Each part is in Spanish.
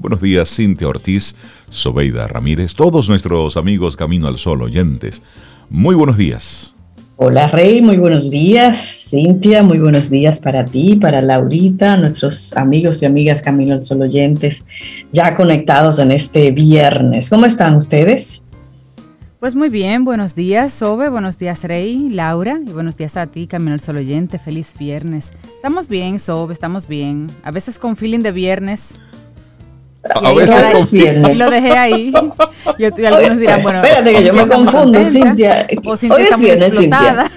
Buenos días, Cintia Ortiz, Sobeida Ramírez, todos nuestros amigos Camino al Sol oyentes. Muy buenos días. Hola Rey, muy buenos días. Cintia, muy buenos días para ti, para Laurita, nuestros amigos y amigas Camino al Sol oyentes, ya conectados en este viernes. ¿Cómo están ustedes? Pues muy bien, buenos días Sobe, buenos días Rey, Laura y buenos días a ti Camino al Sol oyente, feliz viernes. Estamos bien Sobe, estamos bien, a veces con feeling de viernes. A veces viernes. Lo dejé ahí. Y algunos dirán, bueno. Espérate que yo me confundo, Cintia. O Cintia hoy está es viernes, Cintia.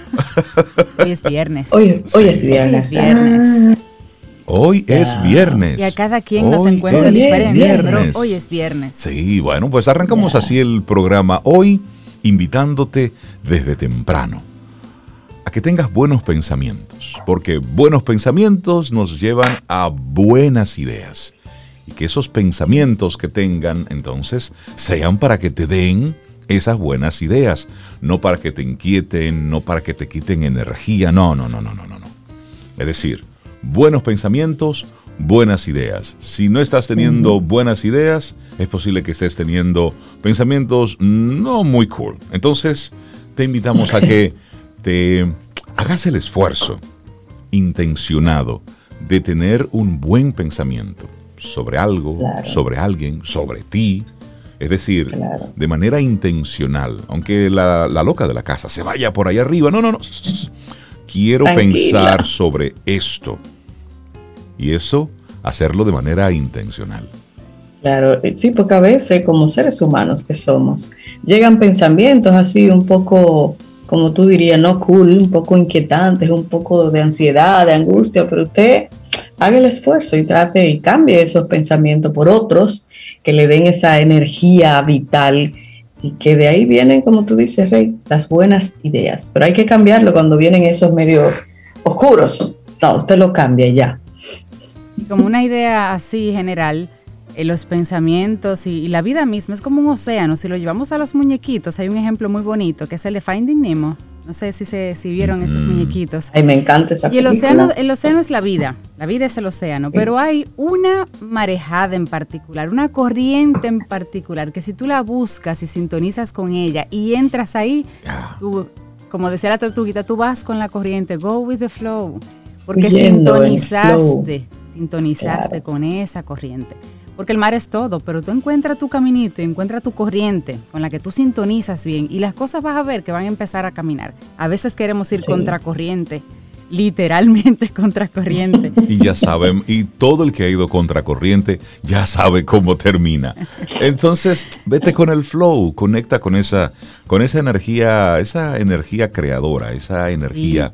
Hoy es viernes. Hoy, hoy es viernes. Hoy es viernes. Hoy es viernes. Y a cada quien nos encuentra diferente, pero hoy es viernes. Sí, bueno, pues arrancamos así el programa hoy, invitándote desde temprano a que tengas buenos pensamientos, porque buenos pensamientos nos llevan a buenas ideas y que esos pensamientos que tengan entonces sean para que te den esas buenas ideas, no para que te inquieten, no para que te quiten energía, no, no, no, no, no, no. Es decir, buenos pensamientos, buenas ideas. Si no estás teniendo buenas ideas, es posible que estés teniendo pensamientos no muy cool. Entonces, te invitamos a que te hagas el esfuerzo intencionado de tener un buen pensamiento sobre algo, sobre alguien, sobre ti. Es decir, de manera intencional, aunque la, loca de la casa se vaya por ahí arriba, no, no, no. Quiero pensar sobre esto. Y eso, hacerlo de manera intencional. Claro, eh, sí, porque a veces como seres humanos que somos, llegan pensamientos así un poco, como tú dirías, no cool, un poco inquietantes, un poco de ansiedad, de angustia, pero usted haga el esfuerzo y trate y cambie esos pensamientos por otros que le den esa energía vital y que de ahí vienen, como tú dices, Rey, las buenas ideas. Pero hay que cambiarlo cuando vienen esos medios oscuros. No, usted lo cambia ya. Como una idea así general, los pensamientos y, la vida misma es como un océano. Si lo llevamos a los muñequitos, hay un ejemplo muy bonito que es el de Finding Nemo. No sé si, se, si vieron esos muñequitos. Ay, me encanta esa Y el océano, el océano es la vida, la vida es el océano, pero hay una marejada en particular, una corriente en particular, que si tú la buscas y sintonizas con ella y entras ahí, como decía la tortuguita, tú vas con la corriente, go with the flow, porque sintonizaste, sintonizaste con esa corriente. Porque el mar es todo, pero tú encuentras tu caminito y encuentras tu corriente con la que tú sintonizas bien y las cosas vas a ver que van a empezar a caminar. A veces queremos ir contra corriente, literalmente contra corriente. Y ya saben, y todo el que ha ido contra corriente ya sabe cómo termina. Entonces, vete con el flow, conecta con esa, con esa energía, esa energía creadora, esa energía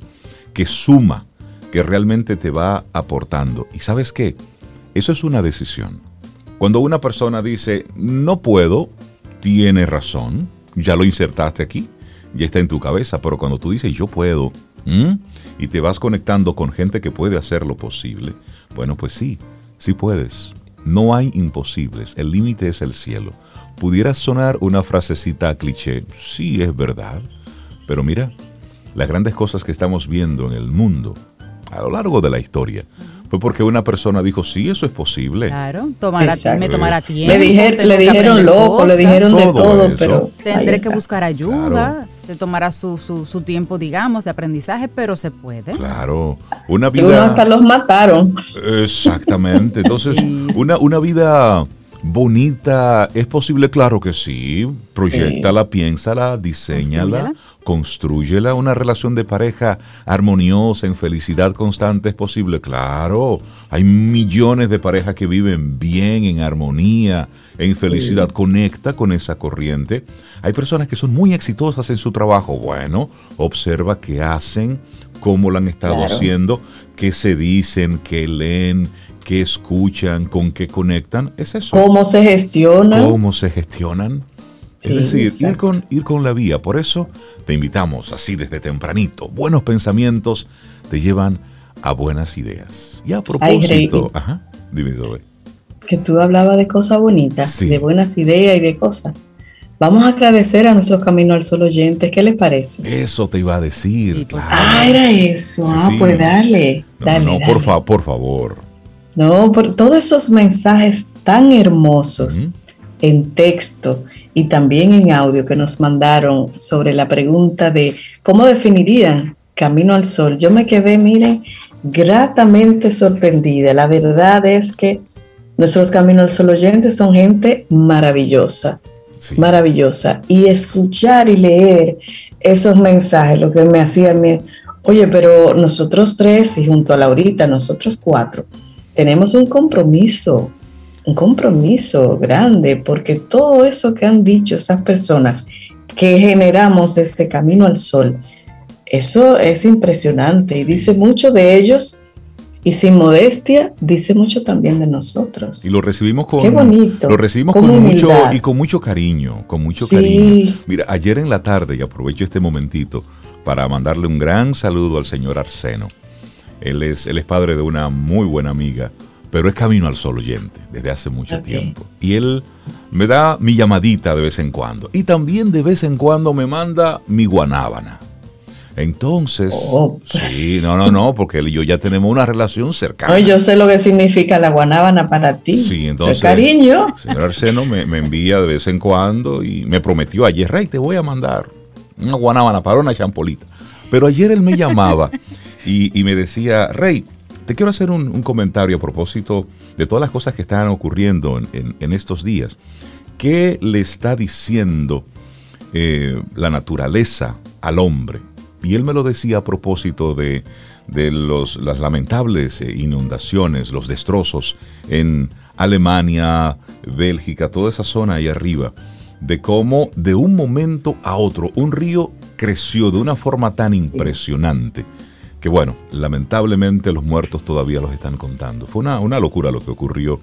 que suma, que realmente te va aportando. Y sabes qué, eso es una decisión. Cuando una persona dice, no puedo, tiene razón, ya lo insertaste aquí, ya está en tu cabeza, pero cuando tú dices, yo puedo, y te vas conectando con gente que puede hacer lo posible, bueno, pues sí, sí puedes. No hay imposibles, el límite es el cielo. Pudiera sonar una frasecita cliché, sí es verdad, pero mira, las grandes cosas que estamos viendo en el mundo a lo largo de la historia, fue porque una persona dijo, sí, eso es posible. Claro, me tomará tiempo. Le, le dijeron loco, le dijeron de todo, pero... Tendré que buscar ayuda, se tomará su, su, tiempo, digamos, de aprendizaje, pero se puede. Claro, una vida... hasta los mataron. Exactamente, entonces, una, una vida bonita, ¿es posible? Claro que sí. Proyectala, piénsala, diseñala, construyela. Una relación de pareja armoniosa, en felicidad constante, ¿es posible? Claro. Hay millones de parejas que viven bien, en armonía, en felicidad. Conecta con esa corriente. Hay personas que son muy exitosas en su trabajo. Bueno, observa qué hacen, cómo lo han estado haciendo, qué se dicen, qué leen qué escuchan, con qué conectan, es eso. ¿Cómo se gestionan? ¿Cómo se gestionan? es decir, ir con, ir con la vía. Por eso te invitamos así desde tempranito. Buenos pensamientos te llevan a buenas ideas. Y a propósito, ajá, dime, Que tú hablabas de cosas bonitas, de buenas ideas y de cosas. Vamos a agradecer a nuestros Camino al Sol oyentes. ¿Qué les parece? Eso te iba a decir. Ah, era eso. ah, pues dale. dale, no, por, por favor. No, por todos esos mensajes tan hermosos en texto y también en audio que nos mandaron sobre la pregunta de cómo definirían Camino al Sol. Yo me quedé, miren, gratamente sorprendida. La verdad es que nuestros Camino al Sol oyentes son gente maravillosa, maravillosa. Y escuchar y leer esos mensajes, lo que me hacía, me, oye, pero nosotros tres y junto a Laurita, nosotros cuatro, tenemos un compromiso un compromiso grande, porque todo eso que han dicho esas personas que generamos de este camino al sol, eso es impresionante y dice mucho de ellos y sin modestia dice mucho también de nosotros. Y lo recibimos con Qué bonito, lo recibimos con, mucho y con mucho cariño, con mucho cariño. Mira, ayer en la tarde y aprovecho este momentito para mandarle un gran saludo al señor Arseno. Él es, él es padre de una muy buena amiga pero es Camino al Sol oyente desde hace mucho tiempo. Y él me da mi llamadita de vez en cuando. Y también de vez en cuando me manda mi guanábana. Entonces, oh. sí, no, no, no, porque él y yo ya tenemos una relación cercana. yo sé lo que significa la guanábana para ti. Sí, entonces. cariño. El señor Arseno me, envía de vez en cuando y me prometió ayer, Rey, te voy a mandar una guanábana para una champolita. Pero ayer él me llamaba y, me decía, Rey, te quiero hacer un, comentario a propósito de todas las cosas que están ocurriendo en, estos días. ¿Qué le está diciendo eh, la naturaleza al hombre? Y él me lo decía a propósito de, los, las lamentables eh, inundaciones, los destrozos en Alemania, Bélgica, toda esa zona ahí arriba, de cómo de un momento a otro un río creció de una forma tan impresionante que bueno, lamentablemente los muertos todavía los están contando. Fue una, una locura lo que ocurrió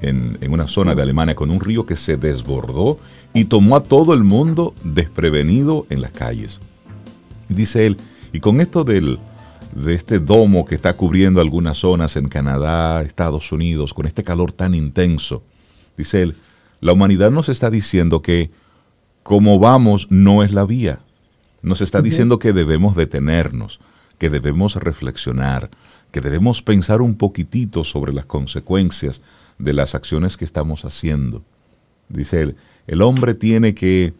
en, una zona de Alemania con un río que se desbordó y tomó a todo el mundo desprevenido en las calles. Y dice él, y con esto del, de este domo que está cubriendo algunas zonas en Canadá, Estados Unidos, con este calor tan intenso, dice él, la humanidad nos está diciendo que como vamos no es la vía. Nos está diciendo que debemos detenernos que debemos reflexionar, que debemos pensar un poquitito sobre las consecuencias de las acciones que estamos haciendo. Dice él, el hombre tiene que,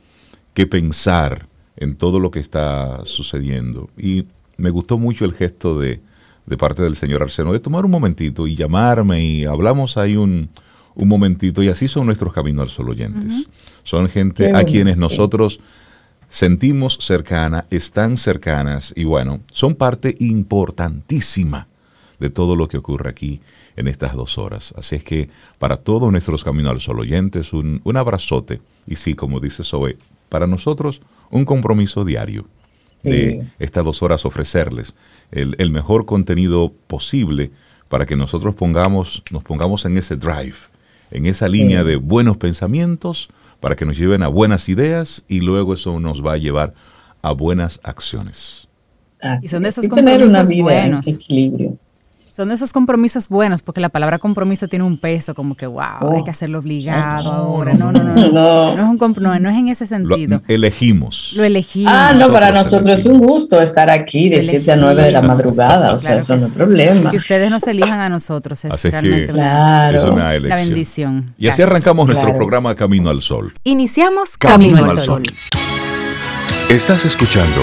que pensar en todo lo que está sucediendo. Y me gustó mucho el gesto de, de parte del señor Arseno de tomar un momentito y llamarme y hablamos ahí un, un momentito y así son nuestros caminos al sol oyentes. Son gente a quienes nosotros sentimos cercana, están cercanas y bueno, son parte importantísima de todo lo que ocurre aquí en estas dos horas. Así es que para todos nuestros Caminos al Sol oyentes, un, abrazote y sí, como dice Zoe, para nosotros un compromiso diario de estas dos horas ofrecerles el, el, mejor contenido posible para que nosotros pongamos, nos pongamos en ese drive, en esa línea de buenos pensamientos, para que nos lleven a buenas ideas y luego eso nos va a llevar a buenas acciones. y son de esos compromisos buenos. Equilibrio. Son de esos compromisos buenos, porque la palabra compromiso tiene un peso, como que, wow, hay que oh. hacerlo obligado ahora. No, no, no. No, no. es, un no, es en ese sentido. Lo elegimos. Lo elegimos. Ah, no, para nosotros es un gusto estar aquí de 7 a 9 de la madrugada. O sea, eso no es problema. Que ustedes nos elijan a nosotros es realmente una, la bendición. Y así arrancamos nuestro programa Camino al Sol. Iniciamos Camino, al Sol. Estás escuchando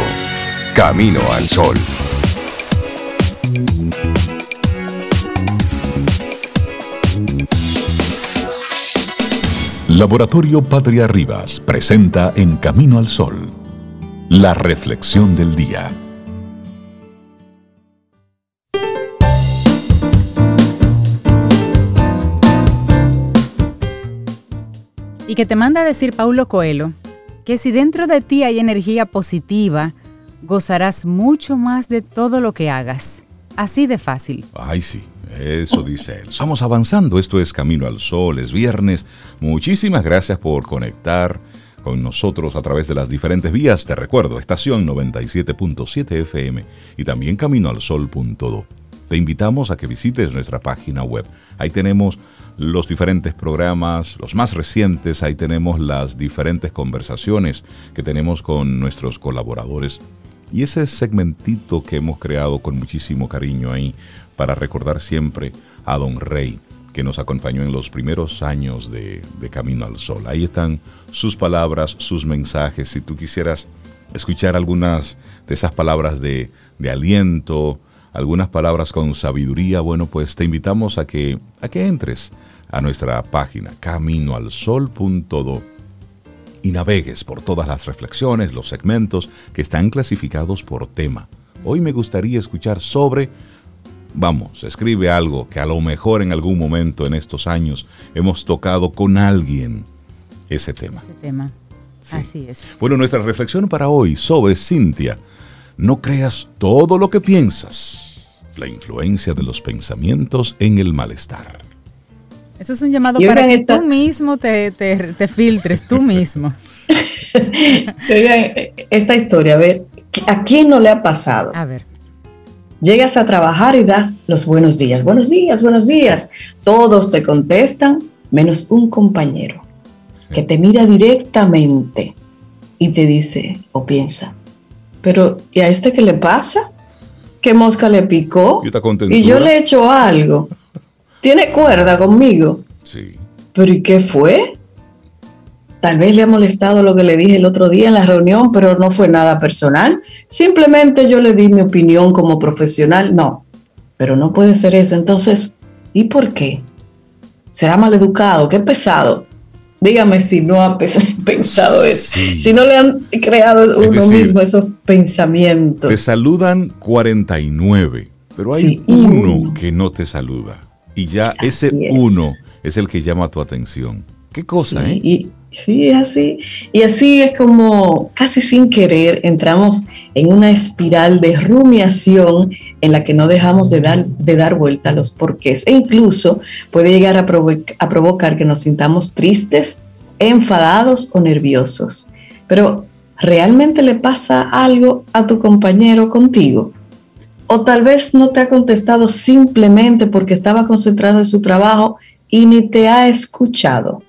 Camino al Sol. Laboratorio Patria Rivas presenta En Camino al Sol, la reflexión del día. Y que te manda a decir Paulo Coelho que si dentro de ti hay energía positiva, gozarás mucho más de todo lo que hagas. Así de fácil. Ay, sí. Eso dice él. Estamos avanzando. Esto es Camino al Sol, es viernes. Muchísimas gracias por conectar con nosotros a través de las diferentes vías. Te recuerdo, estación 97.7 FM y también caminoalsol.do. Te invitamos a que visites nuestra página web. Ahí tenemos los diferentes programas, los más recientes, ahí tenemos las diferentes conversaciones que tenemos con nuestros colaboradores. Y ese segmentito que hemos creado con muchísimo cariño ahí para recordar siempre a Don Rey, que nos acompañó en los primeros años de, Camino al Sol. Ahí están sus palabras, sus mensajes. Si tú quisieras escuchar algunas de esas palabras de, de aliento, algunas palabras con sabiduría, bueno, pues te invitamos a que, a que entres a nuestra página caminoalsol.do y navegues por todas las reflexiones, los segmentos que están clasificados por tema. Hoy me gustaría escuchar sobre, vamos, escribe algo que a lo mejor en algún momento en estos años hemos tocado con alguien ese tema. Ese tema. Así es. Bueno, nuestra reflexión para hoy sobre Cintia. No creas todo lo que piensas. La influencia de los pensamientos en el malestar. Eso es un llamado para que tú mismo te, filtres, tú mismo. oigan, esta historia, a ver, ¿a quién no le ha pasado? A ver. Llegas a trabajar y das los buenos días. Buenos días, buenos días. Todos te contestan, menos un compañero que te mira directamente y te dice o piensa, pero ¿y a este qué le pasa? ¿Qué mosca le picó? Y yo le he hecho algo tiene cuerda conmigo. Sí. ¿Pero y qué fue? Tal vez le ha molestado lo que le dije el otro día en la reunión, pero no fue nada personal. Simplemente yo le di mi opinión como profesional. No, pero no puede ser eso. Entonces, ¿y por qué? ¿Será mal educado? ¿Qué pesado? Dígame si no ha pensado eso, si no le han creado uno mismo esos pensamientos. Te saludan 49, pero hay uno que no te saluda. Y ya ese uno es el que llama tu atención. Qué cosa, ¿eh? Y, sí, así. Y así es como casi sin querer entramos en una espiral de rumiación en la que no dejamos de dar, de dar vuelta a los porqués. E incluso puede llegar a, a provocar que nos sintamos tristes, enfadados o nerviosos. Pero, ¿realmente le pasa algo a tu compañero contigo? o tal vez no te ha contestado simplemente porque estaba concentrado en su trabajo y ni te ha escuchado.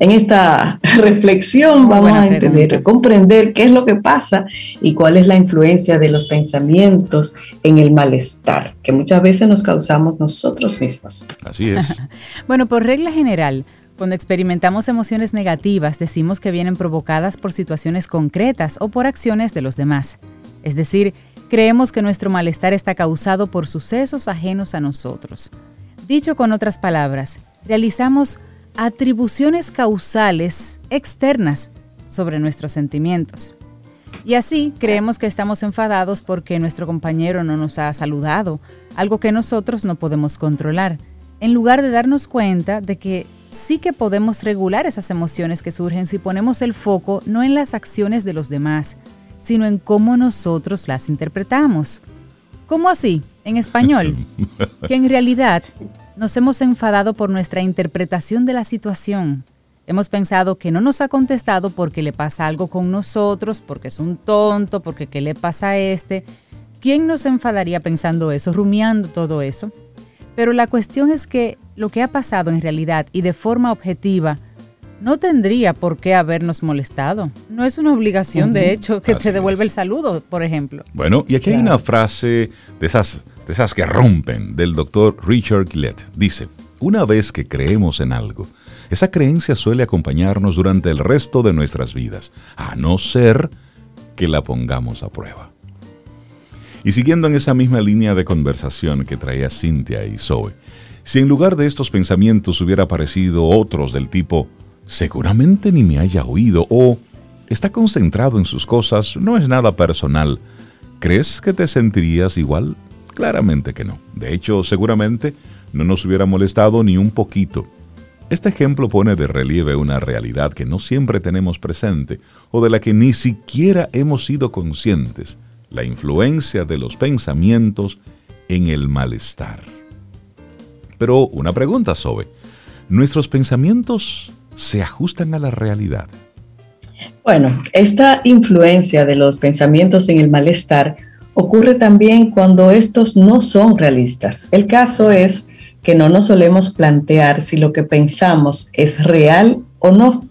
En esta reflexión vamos a entender, comprender qué es lo que pasa y cuál es la influencia de los pensamientos en el malestar que muchas veces nos causamos nosotros mismos. Así es. bueno, por regla general, cuando experimentamos emociones negativas, decimos que vienen provocadas por situaciones concretas o por acciones de los demás. Es decir, creemos que nuestro malestar está causado por sucesos ajenos a nosotros. Dicho con otras palabras, realizamos atribuciones causales externas sobre nuestros sentimientos. Y así creemos que estamos enfadados porque nuestro compañero no nos ha saludado, algo que nosotros no podemos controlar, en lugar de darnos cuenta de que sí que podemos regular esas emociones que surgen si ponemos el foco no en las acciones de los demás, sino en cómo nosotros las interpretamos. ¿Cómo así? En español. Que en realidad nos hemos enfadado por nuestra interpretación de la situación. Hemos pensado que no nos ha contestado porque le pasa algo con nosotros, porque es un tonto, porque qué le pasa a este. ¿Quién nos enfadaría pensando eso, rumiando todo eso? Pero la cuestión es que lo que ha pasado en realidad y de forma objetiva no tendría por qué habernos molestado. No es una obligación, de hecho, que te devuelva el saludo, por ejemplo. Bueno, y aquí hay una frase de esas, esas que rompen del doctor Richard Gillette. Dice, una vez que creemos en algo, esa creencia suele acompañarnos durante el resto de nuestras vidas, a no ser que la pongamos a prueba. Y siguiendo en esa misma línea de conversación que traía Cynthia y Zoe, si en lugar de estos pensamientos hubiera aparecido otros del tipo, seguramente ni me haya oído o está concentrado en sus cosas, no es nada personal. ¿Crees que te sentirías igual? Claramente que no. De hecho, seguramente no nos hubiera molestado ni un poquito. Este ejemplo pone de relieve una realidad que no siempre tenemos presente o de la que ni siquiera hemos sido conscientes, la influencia de los pensamientos en el malestar. Pero una pregunta, Sobe. ¿Nuestros pensamientos se ajustan a la realidad? Bueno, esta influencia de los pensamientos en el malestar ocurre también cuando estos no son realistas. El caso es que no nos solemos plantear si lo que pensamos es real o no.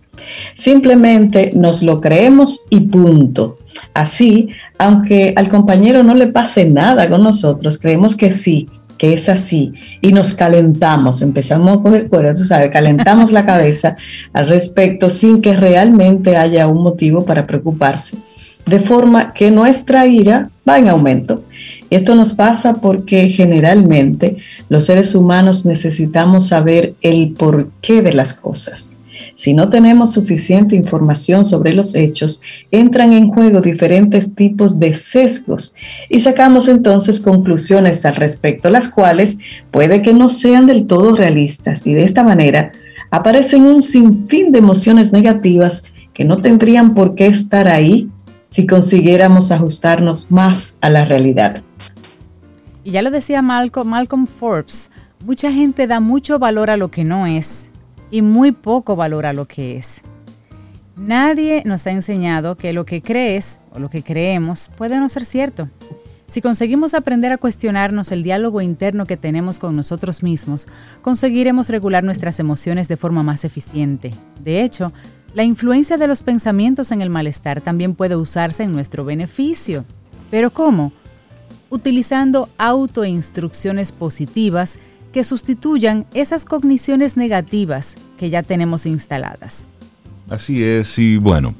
Simplemente nos lo creemos y punto. Así, aunque al compañero no le pase nada con nosotros, creemos que sí, que es así y nos calentamos, empezamos a coger cuerda, tú sabes, calentamos la cabeza al respecto sin que realmente haya un motivo para preocuparse, de forma que nuestra ira va en aumento. Esto nos pasa porque generalmente los seres humanos necesitamos saber el porqué de las cosas. Si no tenemos suficiente información sobre los hechos, entran en juego diferentes tipos de sesgos y sacamos entonces conclusiones al respecto, las cuales puede que no sean del todo realistas y de esta manera aparecen un sinfín de emociones negativas que no tendrían por qué estar ahí si consiguiéramos ajustarnos más a la realidad. Y ya lo decía Malcolm, Malcolm Forbes, mucha gente da mucho valor a lo que no es y muy poco valora lo que es. Nadie nos ha enseñado que lo que crees o lo que creemos puede no ser cierto. Si conseguimos aprender a cuestionarnos el diálogo interno que tenemos con nosotros mismos, conseguiremos regular nuestras emociones de forma más eficiente. De hecho, la influencia de los pensamientos en el malestar también puede usarse en nuestro beneficio. ¿Pero cómo? Utilizando autoinstrucciones positivas que sustituyan esas cogniciones negativas que ya tenemos instaladas. Así es, y bueno,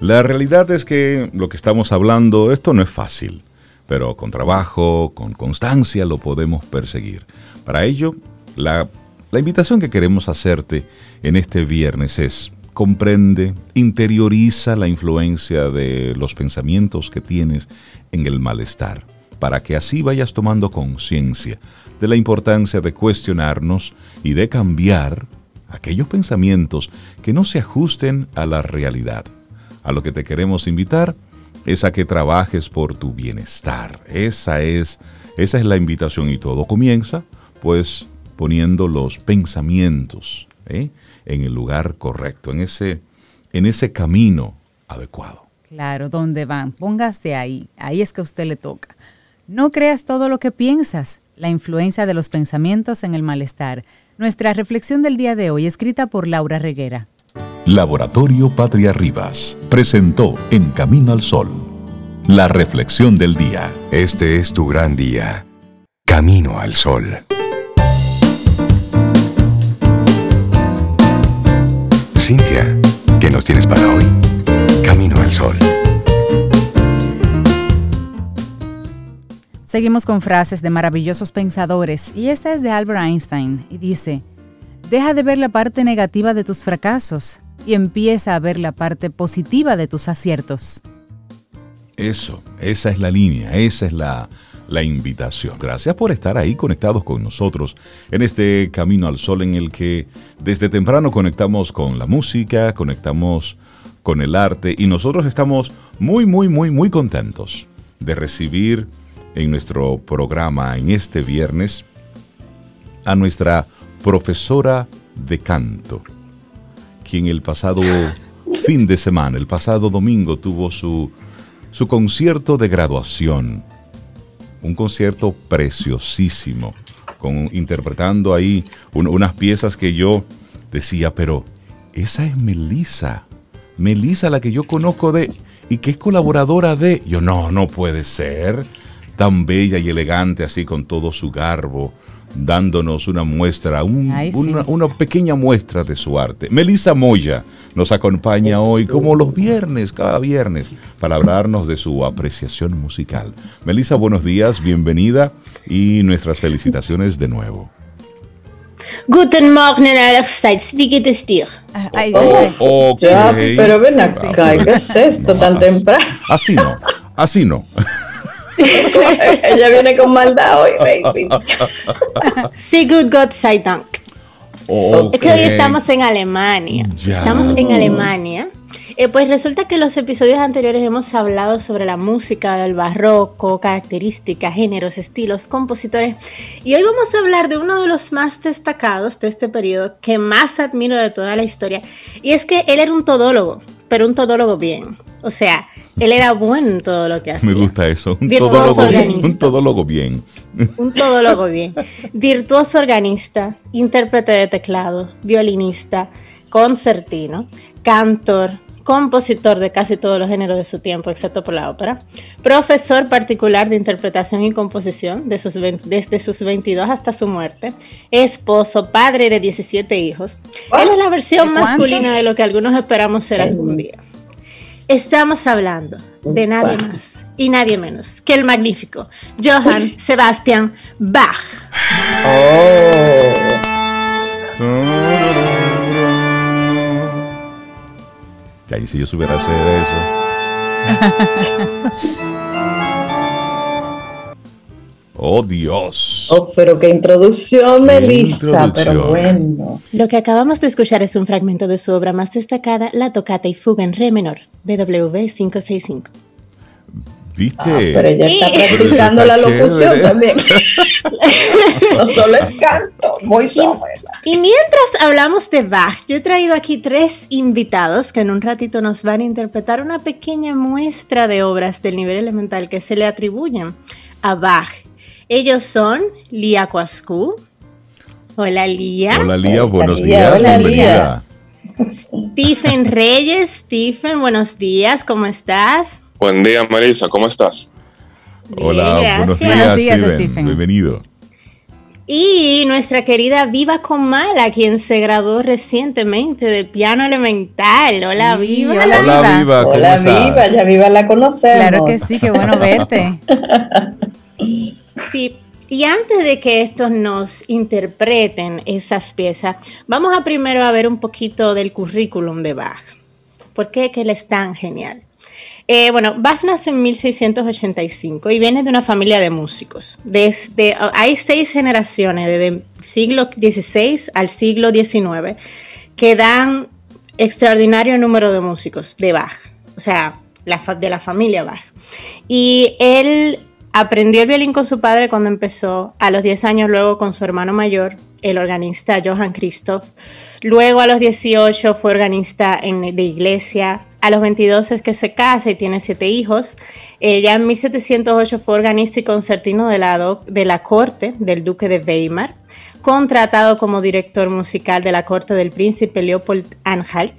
la realidad es que lo que estamos hablando, esto no es fácil, pero con trabajo, con constancia lo podemos perseguir. Para ello, la, la invitación que queremos hacerte en este viernes es, comprende, interioriza la influencia de los pensamientos que tienes en el malestar, para que así vayas tomando conciencia de la importancia de cuestionarnos y de cambiar aquellos pensamientos que no se ajusten a la realidad. A lo que te queremos invitar es a que trabajes por tu bienestar. Esa es, esa es la invitación y todo comienza pues poniendo los pensamientos ¿eh? En el lugar correcto, en ese, en ese camino adecuado. Claro, ¿dónde van? Póngase ahí, ahí es que a usted le toca. No creas todo lo que piensas, la influencia de los pensamientos en el malestar. Nuestra reflexión del día de hoy, escrita por Laura Reguera. Laboratorio Patria Rivas presentó En Camino al Sol, la reflexión del día. Este es tu gran día. Camino al Sol. Cintia, ¿qué nos tienes para hoy? Camino al Sol. Seguimos con frases de maravillosos pensadores y esta es de Albert Einstein y dice, deja de ver la parte negativa de tus fracasos y empieza a ver la parte positiva de tus aciertos. Eso, esa es la línea, esa es la, la invitación. Gracias por estar ahí conectados con nosotros en este camino al sol en el que desde temprano conectamos con la música, conectamos con el arte y nosotros estamos muy, muy, muy, muy contentos de recibir en nuestro programa en este viernes a nuestra profesora de canto, quien el pasado fin de semana, el pasado domingo, tuvo su, su concierto de graduación. Un concierto preciosísimo, con, interpretando ahí unas piezas que yo decía, pero esa es Melissa. Melissa, la que yo conozco de y que es colaboradora de. Yo, no, no puede ser tan bella y elegante, así con todo su garbo, dándonos una muestra, una, pequeña muestra de su arte. Melissa Moya nos acompaña hoy, como los viernes, cada viernes, para hablarnos de su apreciación musical. Melissa, buenos días, bienvenida y nuestras felicitaciones de nuevo. Guten Morgen, allerseits. Wie geht es dir? Oh, pero ven acá, ¿qué es esto tan temprano? Así no, así no. Ella viene con maldad hoy, Racing. Sí, good God sei Dank. Es que hoy estamos en Alemania. Estamos en Alemania. Eh, pues resulta que en los episodios anteriores hemos hablado sobre la música del barroco, características, géneros, estilos, compositores. Y hoy vamos a hablar de uno de los más destacados de este periodo que más admiro de toda la historia. Y es que él era un todólogo, pero un todólogo bien. O sea, él era bueno en todo lo que hacía. Me gusta eso. Un todólogo, un todólogo bien. Un todólogo bien. Virtuoso organista, intérprete de teclado, violinista, concertino, cantor, compositor de casi todos los géneros de su tiempo, excepto por la ópera, profesor particular de interpretación y composición desde sus 22 hasta su muerte, esposo, padre de 17 hijos. Él es la versión masculina de lo que algunos esperamos ser algún día. Estamos hablando de nadie más y nadie menos que el magnífico Johann Sebastian Bach. Oh. Y si yo supiera hacer eso. oh Dios. Oh, pero qué introducción, Melissa, pero bueno. Lo que acabamos de escuchar es un fragmento de su obra más destacada, La Tocata y Fuga en Re menor, BW 565. ¿Viste? Ah, pero ella está practicando la locución también. no solo es canto, voy Y, y mientras hablamos de Bach, yo he traído aquí tres invitados que en un ratito nos van a interpretar una pequeña muestra de obras del nivel elemental que se le atribuyen a Bach. Ellos son Lía Cuascu. Hola Lía. Hola Lía, buenos días, Hola, bienvenida. Stephen Reyes, Stephen, buenos días, ¿cómo estás? Buen día, Marisa, ¿cómo estás? Hola, buenos días, Stephen. Bienvenido. Y nuestra querida Viva Comala, quien se graduó recientemente de piano elemental. Hola, Viva. Hola, Viva. ¿cómo hola, Viva. Ya Viva la conocemos. Claro que sí, qué bueno verte. sí. Y antes de que estos nos interpreten esas piezas, vamos a primero a ver un poquito del currículum de Bach. ¿Por qué que él es tan genial? Eh, bueno, Bach nace en 1685 y viene de una familia de músicos. Desde, hay seis generaciones, desde siglo XVI al siglo XIX, que dan extraordinario número de músicos de Bach, o sea, de la familia Bach. Y él aprendió el violín con su padre cuando empezó, a los 10 años luego con su hermano mayor, el organista Johann Christoph. Luego a los 18 fue organista de iglesia, a los 22 es que se casa y tiene siete hijos. Eh, ya en 1708 fue organista y concertino de la, de la corte del duque de Weimar, contratado como director musical de la corte del príncipe Leopold Anhalt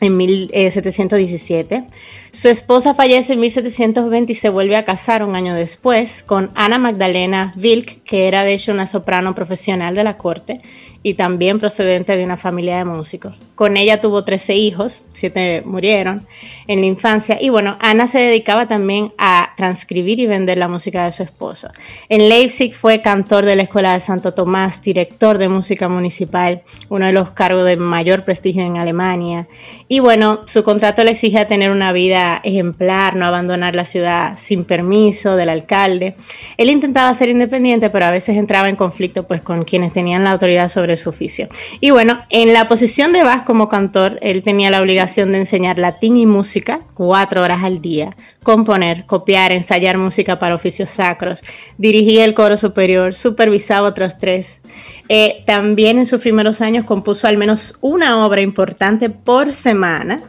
en 1717. Su esposa fallece en 1720 y se vuelve a casar un año después con Ana Magdalena Wilk, que era de hecho una soprano profesional de la corte y también procedente de una familia de músicos. Con ella tuvo 13 hijos, siete murieron en la infancia y bueno, Ana se dedicaba también a transcribir y vender la música de su esposo. En Leipzig fue cantor de la Escuela de Santo Tomás, director de música municipal, uno de los cargos de mayor prestigio en Alemania y bueno, su contrato le exigía tener una vida ejemplar, no abandonar la ciudad sin permiso del alcalde. Él intentaba ser independiente, pero a veces entraba en conflicto pues con quienes tenían la autoridad sobre su oficio. Y bueno, en la posición de Bach como cantor, él tenía la obligación de enseñar latín y música cuatro horas al día, componer, copiar, ensayar música para oficios sacros, dirigía el coro superior, supervisaba otros tres. Eh, también en sus primeros años compuso al menos una obra importante por semana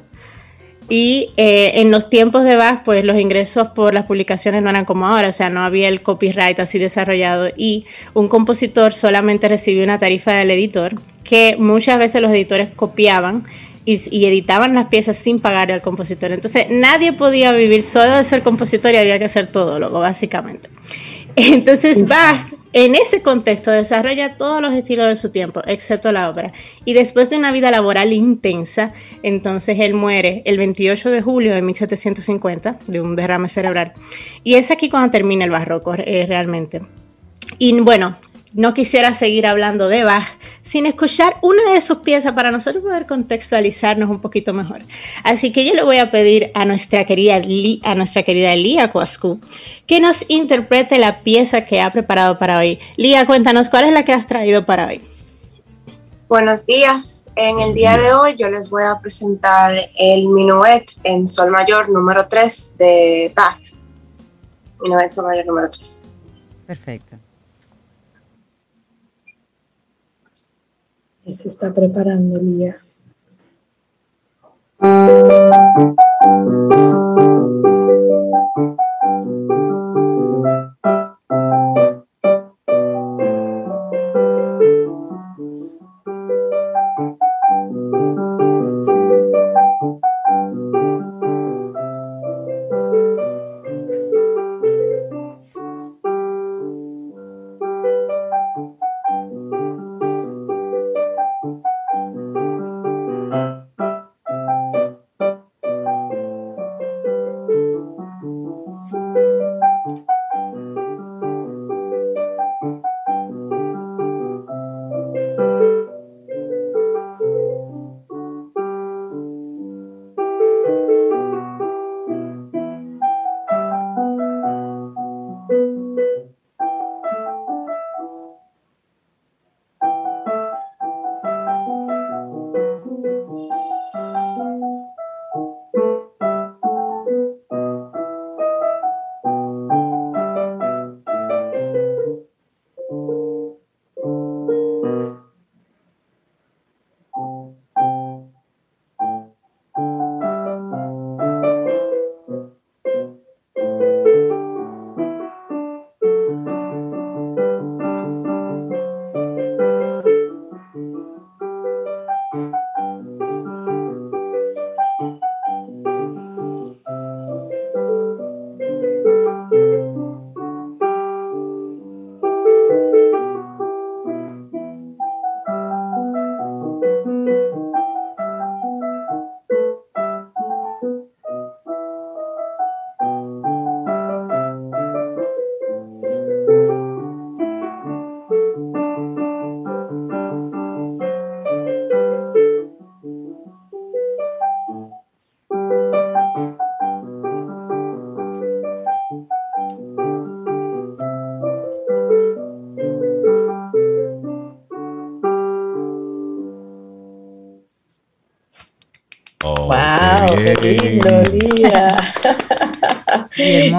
y eh, en los tiempos de Bach, pues los ingresos por las publicaciones no eran como ahora, o sea, no había el copyright así desarrollado y un compositor solamente recibía una tarifa del editor que muchas veces los editores copiaban y, editaban las piezas sin pagar al compositor. Entonces nadie podía vivir solo de ser compositor y había que ser todólogo, básicamente. Entonces Bach en ese contexto desarrolla todos los estilos de su tiempo, excepto la ópera. Y después de una vida laboral intensa, entonces él muere el 28 de julio de 1750 de un derrame cerebral. Y es aquí cuando termina el barroco eh, realmente. Y bueno, no quisiera seguir hablando de Bach sin escuchar una de sus piezas para nosotros poder contextualizarnos un poquito mejor. Así que yo le voy a pedir a nuestra querida, a nuestra querida Lía Cuascu que nos interprete la pieza que ha preparado para hoy. Lía, cuéntanos cuál es la que has traído para hoy. Buenos días. En el día de hoy yo les voy a presentar el Minuet en Sol Mayor número 3 de Bach. Minuet Sol Mayor número 3. Perfecto. Se está preparando el día.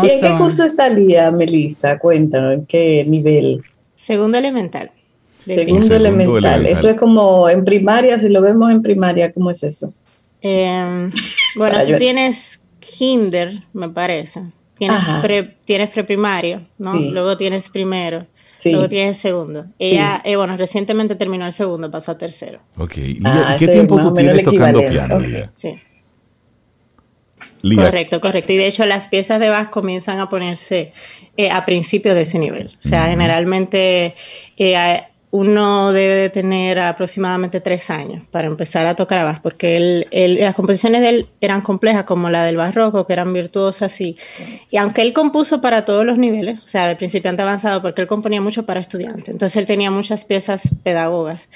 ¿Y en qué curso está Lía, Melissa? Cuéntanos, ¿en qué nivel? Segundo elemental. Segundo, elemental. Eso es como en primaria, si lo vemos en primaria, ¿cómo es eso? Em, bueno, tú tienes kinder, me parece. Tienes, pre, tienes preprimario, ¿no? Luego tienes primero. Luego tienes segundo. Ella, eh, bueno, recientemente terminó el segundo, pasó a tercero. Ok. Ah, ¿Qué tiempo tú tienes tocando piano, Sí. Correcto, correcto. Y de hecho las piezas de Bach comienzan a ponerse eh, a principios de ese nivel. O sea, generalmente eh, uno debe de tener aproximadamente tres años para empezar a tocar a Bach, porque las composiciones de él eran complejas, como la del barroco, que eran virtuosas, y, y aunque él compuso para todos los niveles, o sea, de principiante avanzado, porque él componía mucho para estudiantes, entonces él tenía muchas piezas pedagogas,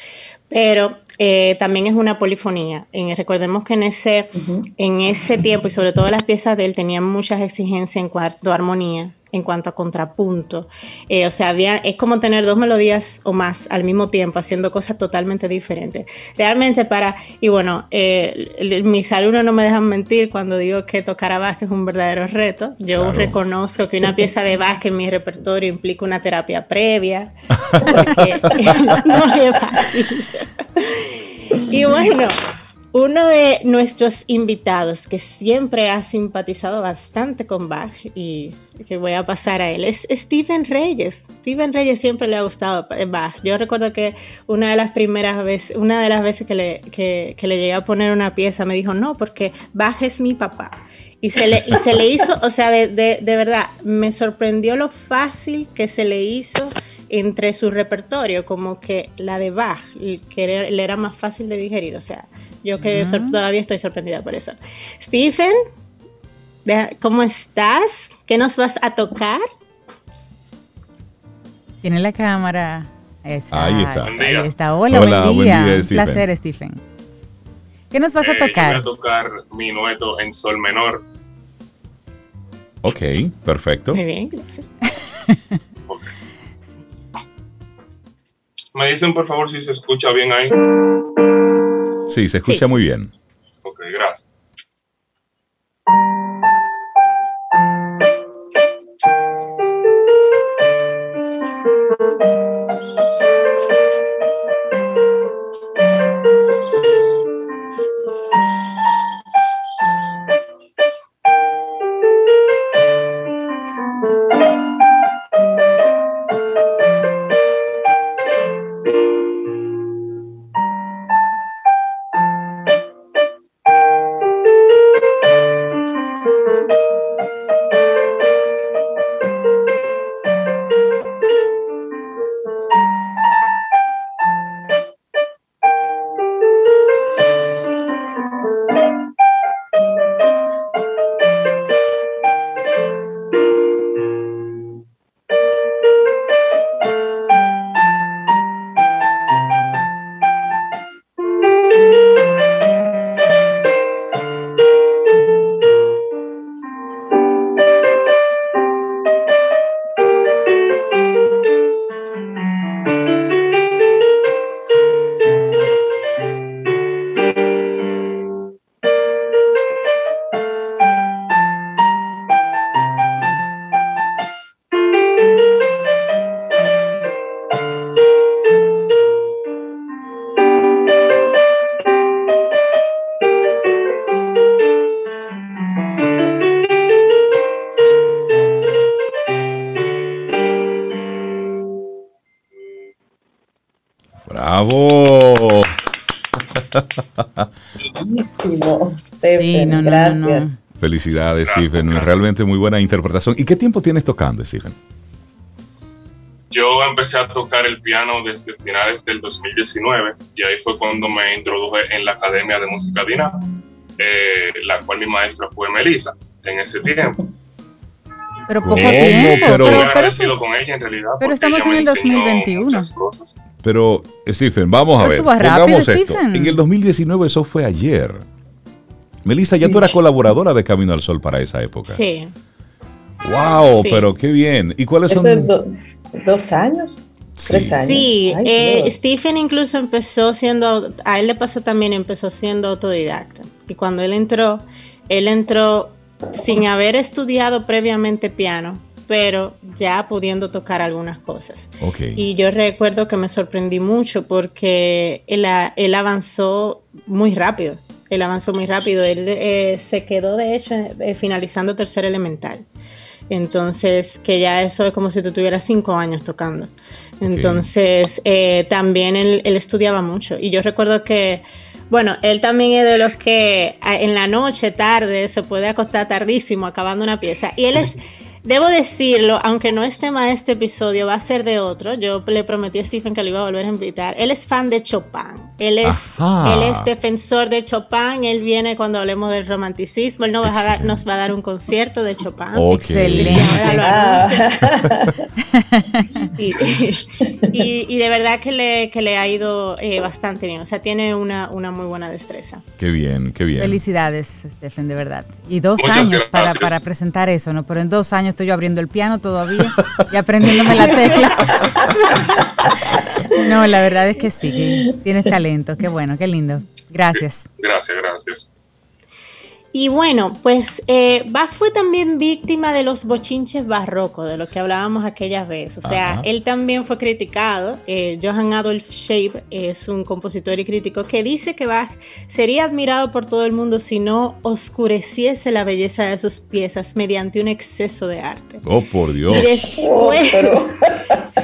pero eh, también es una polifonía. recordemos que en ese, en ese tiempo, y sobre todo las piezas de él, tenían muchas exigencias en cuanto a armonía, en cuanto a contrapunto. Eh, o sea, había, es como tener dos melodías o más al mismo tiempo, haciendo cosas totalmente diferentes. Realmente para, y bueno, eh, mis alumnos no me dejan mentir cuando digo que tocar a Bach es un verdadero reto. Yo reconozco que una pieza de Bach en mi repertorio implica una terapia previa, porque no es fácil. Y bueno, uno de nuestros invitados que siempre ha simpatizado bastante con Bach y que voy a pasar a él es Stephen Reyes. Stephen Reyes siempre le ha gustado Bach. Yo recuerdo que una de las primeras veces, una de las veces que le, que, le llegué a poner una pieza me dijo no, porque Bach es mi papá. Y se le, y se le hizo, o sea, de, de, de verdad, me sorprendió lo fácil que se le hizo entre su repertorio, como que la de Bach, que le era más fácil de digerir. O sea, yo que todavía estoy sorprendida por eso. Stephen, ¿cómo estás? ¿Qué nos vas a tocar? Tiene la cámara. Ahí está. Ahí está. Hola, buen día. Un placer, Stephen. ¿Qué nos vas a tocar? Eh, voy a tocar minueto en sol menor. Ok, perfecto. Muy bien, gracias. Me dicen por favor si se escucha bien ahí. Sí, se escucha muy bien. Ok, gracias. Gracias. Felicidades, Stephen. Realmente muy buena interpretación. ¿Y qué tiempo tienes tocando, Stephen? Yo empecé a tocar el piano desde finales del 2019 y ahí fue cuando me introduje en la Academia de Música Dina, eh, la cual mi maestra fue Melissa en ese tiempo. Pero poco tiempo. Pero, pero, con ella en realidad. Pero estamos en el 2021. Pero, Stephen, vamos a ver. Pongamos esto. En el 2019 eso fue ayer. Melissa, ya tú eras colaboradora de Camino al Sol para esa época. Sí. Wow, pero qué bien. ¿Y cuáles son? dos años. Tres años. Sí, eh, Stephen incluso empezó siendo, a él le pasó también, empezó siendo autodidacta. Y cuando él entró, él entró sin haber estudiado previamente piano, pero ya pudiendo tocar algunas cosas. Y yo recuerdo que me sorprendí mucho porque él, él avanzó muy rápido. Él avanzó muy rápido. Él eh, se quedó, de hecho, eh, finalizando tercer elemental. Entonces, que ya eso es como si tú tuvieras cinco años tocando. Entonces, eh, también él, él, estudiaba mucho. Y yo recuerdo que, bueno, él también es de los que en la noche, tarde, se puede acostar tardísimo acabando una pieza. Y él es... Debo decirlo, aunque no es tema de este episodio, va a ser de otro. Yo le prometí a Stephen que lo iba a volver a invitar. Él es fan de Chopin. Él es, él es defensor de Chopin. Él viene cuando hablemos del romanticismo. Él nos va a dar, nos va a dar un concierto de Chopin. Excelente. y, de verdad que le, que le ha ido eh, bastante bien. O sea, tiene una, una muy buena destreza. Qué bien, qué bien. Felicidades, Stephen, de verdad. Y dos años para, para presentar eso, ¿no? Pero en dos años estoy abriendo el piano todavía y aprendiéndome la tecla. no, la verdad es que sí, tienes talento, qué bueno, qué lindo. Gracias. Gracias, gracias. Y bueno, pues eh, Bach fue también víctima de los bochinches barrocos, de los que hablábamos aquellas veces. O sea, él también fue criticado. Eh, Johann Adolf Scheib es un compositor y crítico que dice que Bach sería admirado por todo el mundo si no oscureciese la belleza de sus piezas mediante un exceso de arte. Oh, por Dios. después,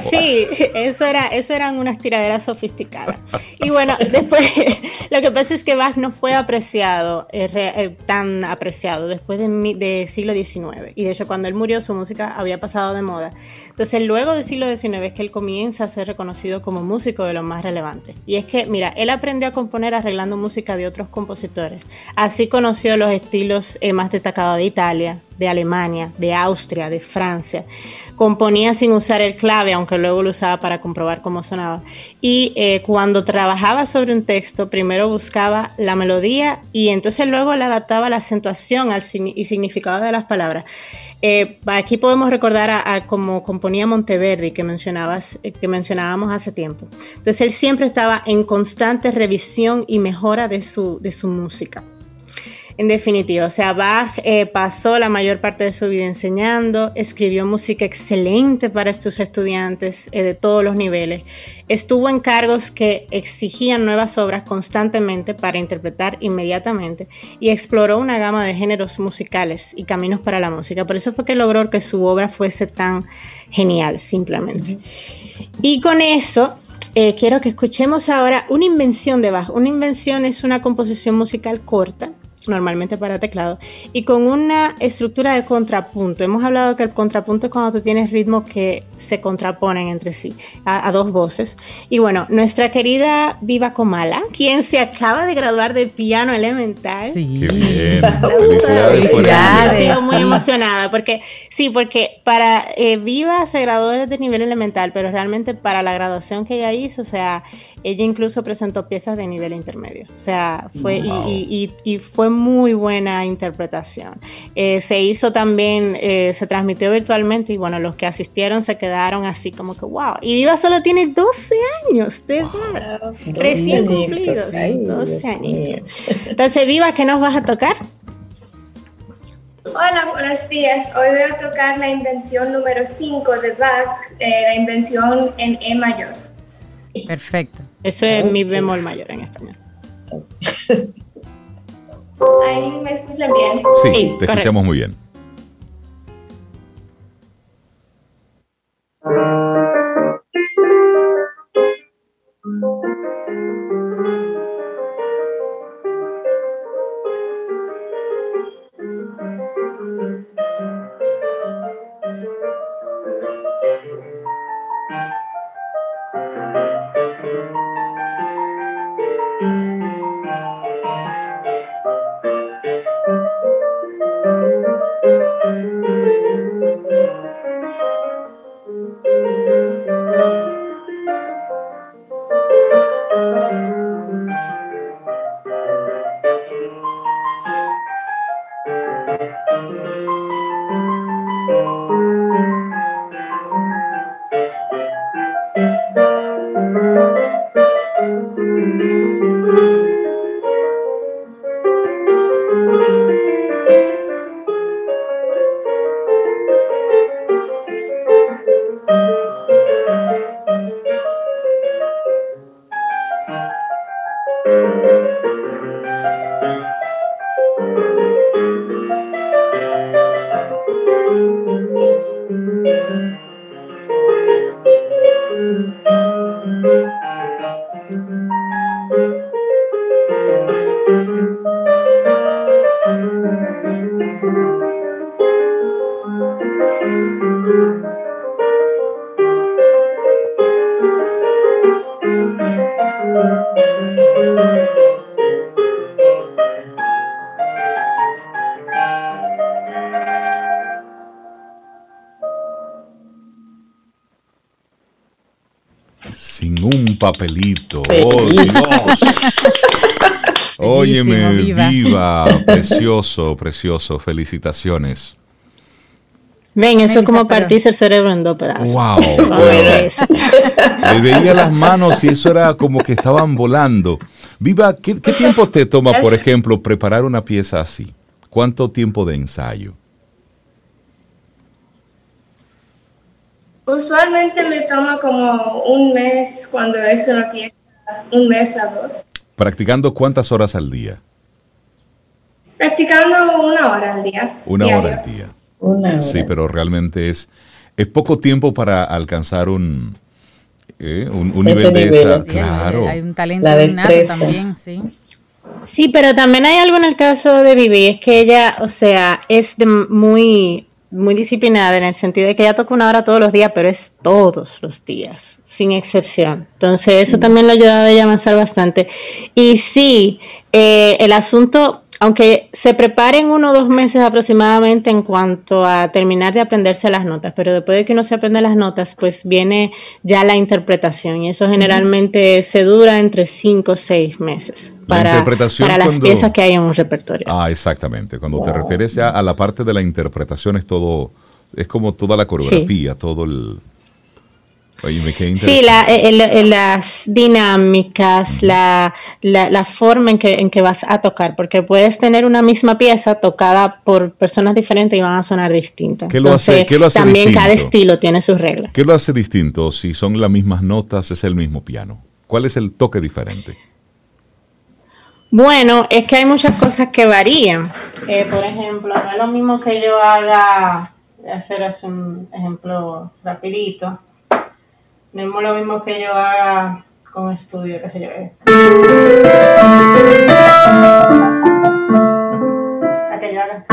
sí, eso, era, eso eran unas tiraderas sofisticadas. Y bueno, después, lo que pasa es que Bach no fue apreciado eh, tan apreciado después del de siglo XIX. Y de hecho, cuando él murió, su música había pasado de moda. Entonces, luego del siglo XIX es que él comienza a ser reconocido como músico de lo más relevante. Y es que, mira, él aprendió a componer arreglando música de otros compositores. Así conoció los estilos eh, más destacados de Italia, de Alemania, de Austria, de Francia componía sin usar el clave, aunque luego lo usaba para comprobar cómo sonaba. Y eh, cuando trabajaba sobre un texto, primero buscaba la melodía y entonces luego le adaptaba la acentuación al, y significado de las palabras. Eh, aquí podemos recordar a, cómo componía Monteverdi que mencionabas, eh, que mencionábamos hace tiempo. Entonces él siempre estaba en constante revisión y mejora de su, de su música. En definitiva, o sea, Bach eh, pasó la mayor parte de su vida enseñando, escribió música excelente para sus estudiantes eh, de todos los niveles, estuvo en cargos que exigían nuevas obras constantemente para interpretar inmediatamente y exploró una gama de géneros musicales y caminos para la música. Por eso fue que logró que su obra fuese tan genial, simplemente. Y con eso eh, quiero que escuchemos ahora una invención de Bach. Una invención es una composición musical corta normalmente para teclado, y con una estructura de contrapunto. Hemos hablado que el contrapunto es cuando tú tienes ritmos que se contraponen entre sí, a, dos voces. Y bueno, nuestra querida Viva Comala, quien se acaba de graduar de piano elemental. Sí. Qué bien. Felicidades. muy emocionada, porque sí, porque para eh, Viva se graduó de nivel elemental, pero realmente para la graduación que ella hizo, o sea, ella incluso presentó piezas de nivel intermedio. O sea, fue y, fue muy buena interpretación. Eh, se hizo también, eh, se transmitió virtualmente y bueno, los que asistieron se quedaron así como que wow. Y Viva solo tiene 12 años de edad. Recién cumplidos. 12 años. Entonces, Viva, ¿qué nos vas a tocar? Hola, buenos días. Hoy voy a tocar la invención número 5 de Bach, eh, la invención en E mayor. Perfecto. Eso es mi bemol mayor en español. Ahí me escuchan bien. Sí, te escuchamos muy bien. Papelito. ¡Oh, Dios! Óyeme, viva. Precioso, precioso. Felicitaciones. Ven, eso es como partirse el cerebro en dos pedazos. ¡Wow! Le veía las manos y eso era como que estaban volando. Viva, ¿qué, tiempo te toma, por ejemplo, preparar una pieza así? ¿Cuánto tiempo de ensayo? Usualmente me toma como un mes cuando es una pieza, un mes a dos. ¿Practicando cuántas horas al día? Practicando una hora al día. Una hora al día. Sí, pero realmente es, es poco tiempo para alcanzar un, eh, un, nivel, de esa. claro. Hay un talento también, sí. Sí, pero también hay algo en el caso de Vivi, es que ella, o sea, es de muy, muy disciplinada en el sentido de que ella toca una hora todos los días, pero es todos los días, sin excepción. Entonces, eso mm. también lo ha ayudado a ella a avanzar bastante. Y sí, eh, el asunto aunque se preparen uno o dos meses aproximadamente en cuanto a terminar de aprenderse las notas, pero después de que uno se aprende las notas, pues viene ya la interpretación y eso generalmente se dura entre cinco o seis meses para, para las piezas que hay en un repertorio. Ah, exactamente. Cuando te refieres ya a la parte de la interpretación es todo, es como toda la coreografía, todo el Sí, las dinámicas, la, la, forma en que, en que vas a tocar, porque puedes tener una misma pieza tocada por personas diferentes y van a sonar distintas. ¿Qué lo hace, también cada estilo tiene sus reglas. ¿Qué lo hace distinto? Si son las mismas notas, es el mismo piano. ¿Cuál es el toque diferente? Bueno, es que hay muchas cosas que varían. Eh, por ejemplo, no es lo mismo que yo haga, hacer un ejemplo rapidito no es lo mismo que yo haga con estudio, qué sé yo. Eh. A que yo haga.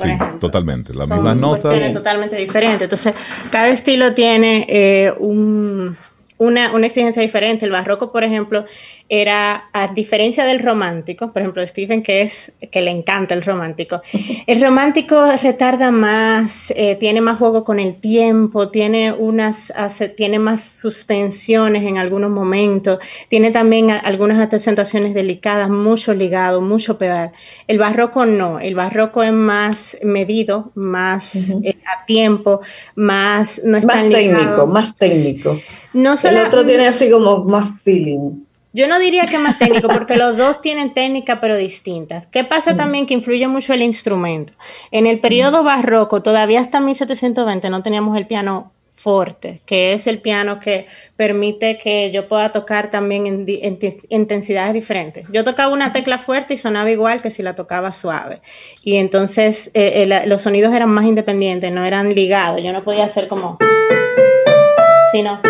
Sí, totalmente. Las mismas notas. totalmente diferentes. Entonces, cada estilo tiene eh, un, una, una, exigencia diferente. El barroco, por ejemplo, era, a diferencia del romántico, por ejemplo, Stephen, que es que le encanta el romántico, el romántico retarda más, eh, tiene más juego con el tiempo, tiene, unas, tiene más suspensiones en algunos momentos, tiene también algunas acentuaciones delicadas, mucho ligado, mucho pedal. El barroco no, el barroco es más medido, más eh, a tiempo, más... No es más técnico, más técnico. No el otro tiene así como más feeling. Yo no diría que más técnico, porque los dos tienen técnica pero distintas. ¿Qué pasa mm. también? Que influye mucho el instrumento. En el periodo mm. barroco, todavía hasta 1720, no teníamos el piano fuerte, que es el piano que permite que yo pueda tocar también en, intensidades diferentes. Yo tocaba una tecla fuerte y sonaba igual que si la tocaba suave. Y entonces eh, eh, los sonidos eran más independientes, no eran ligados. Yo no podía hacer como... Sino...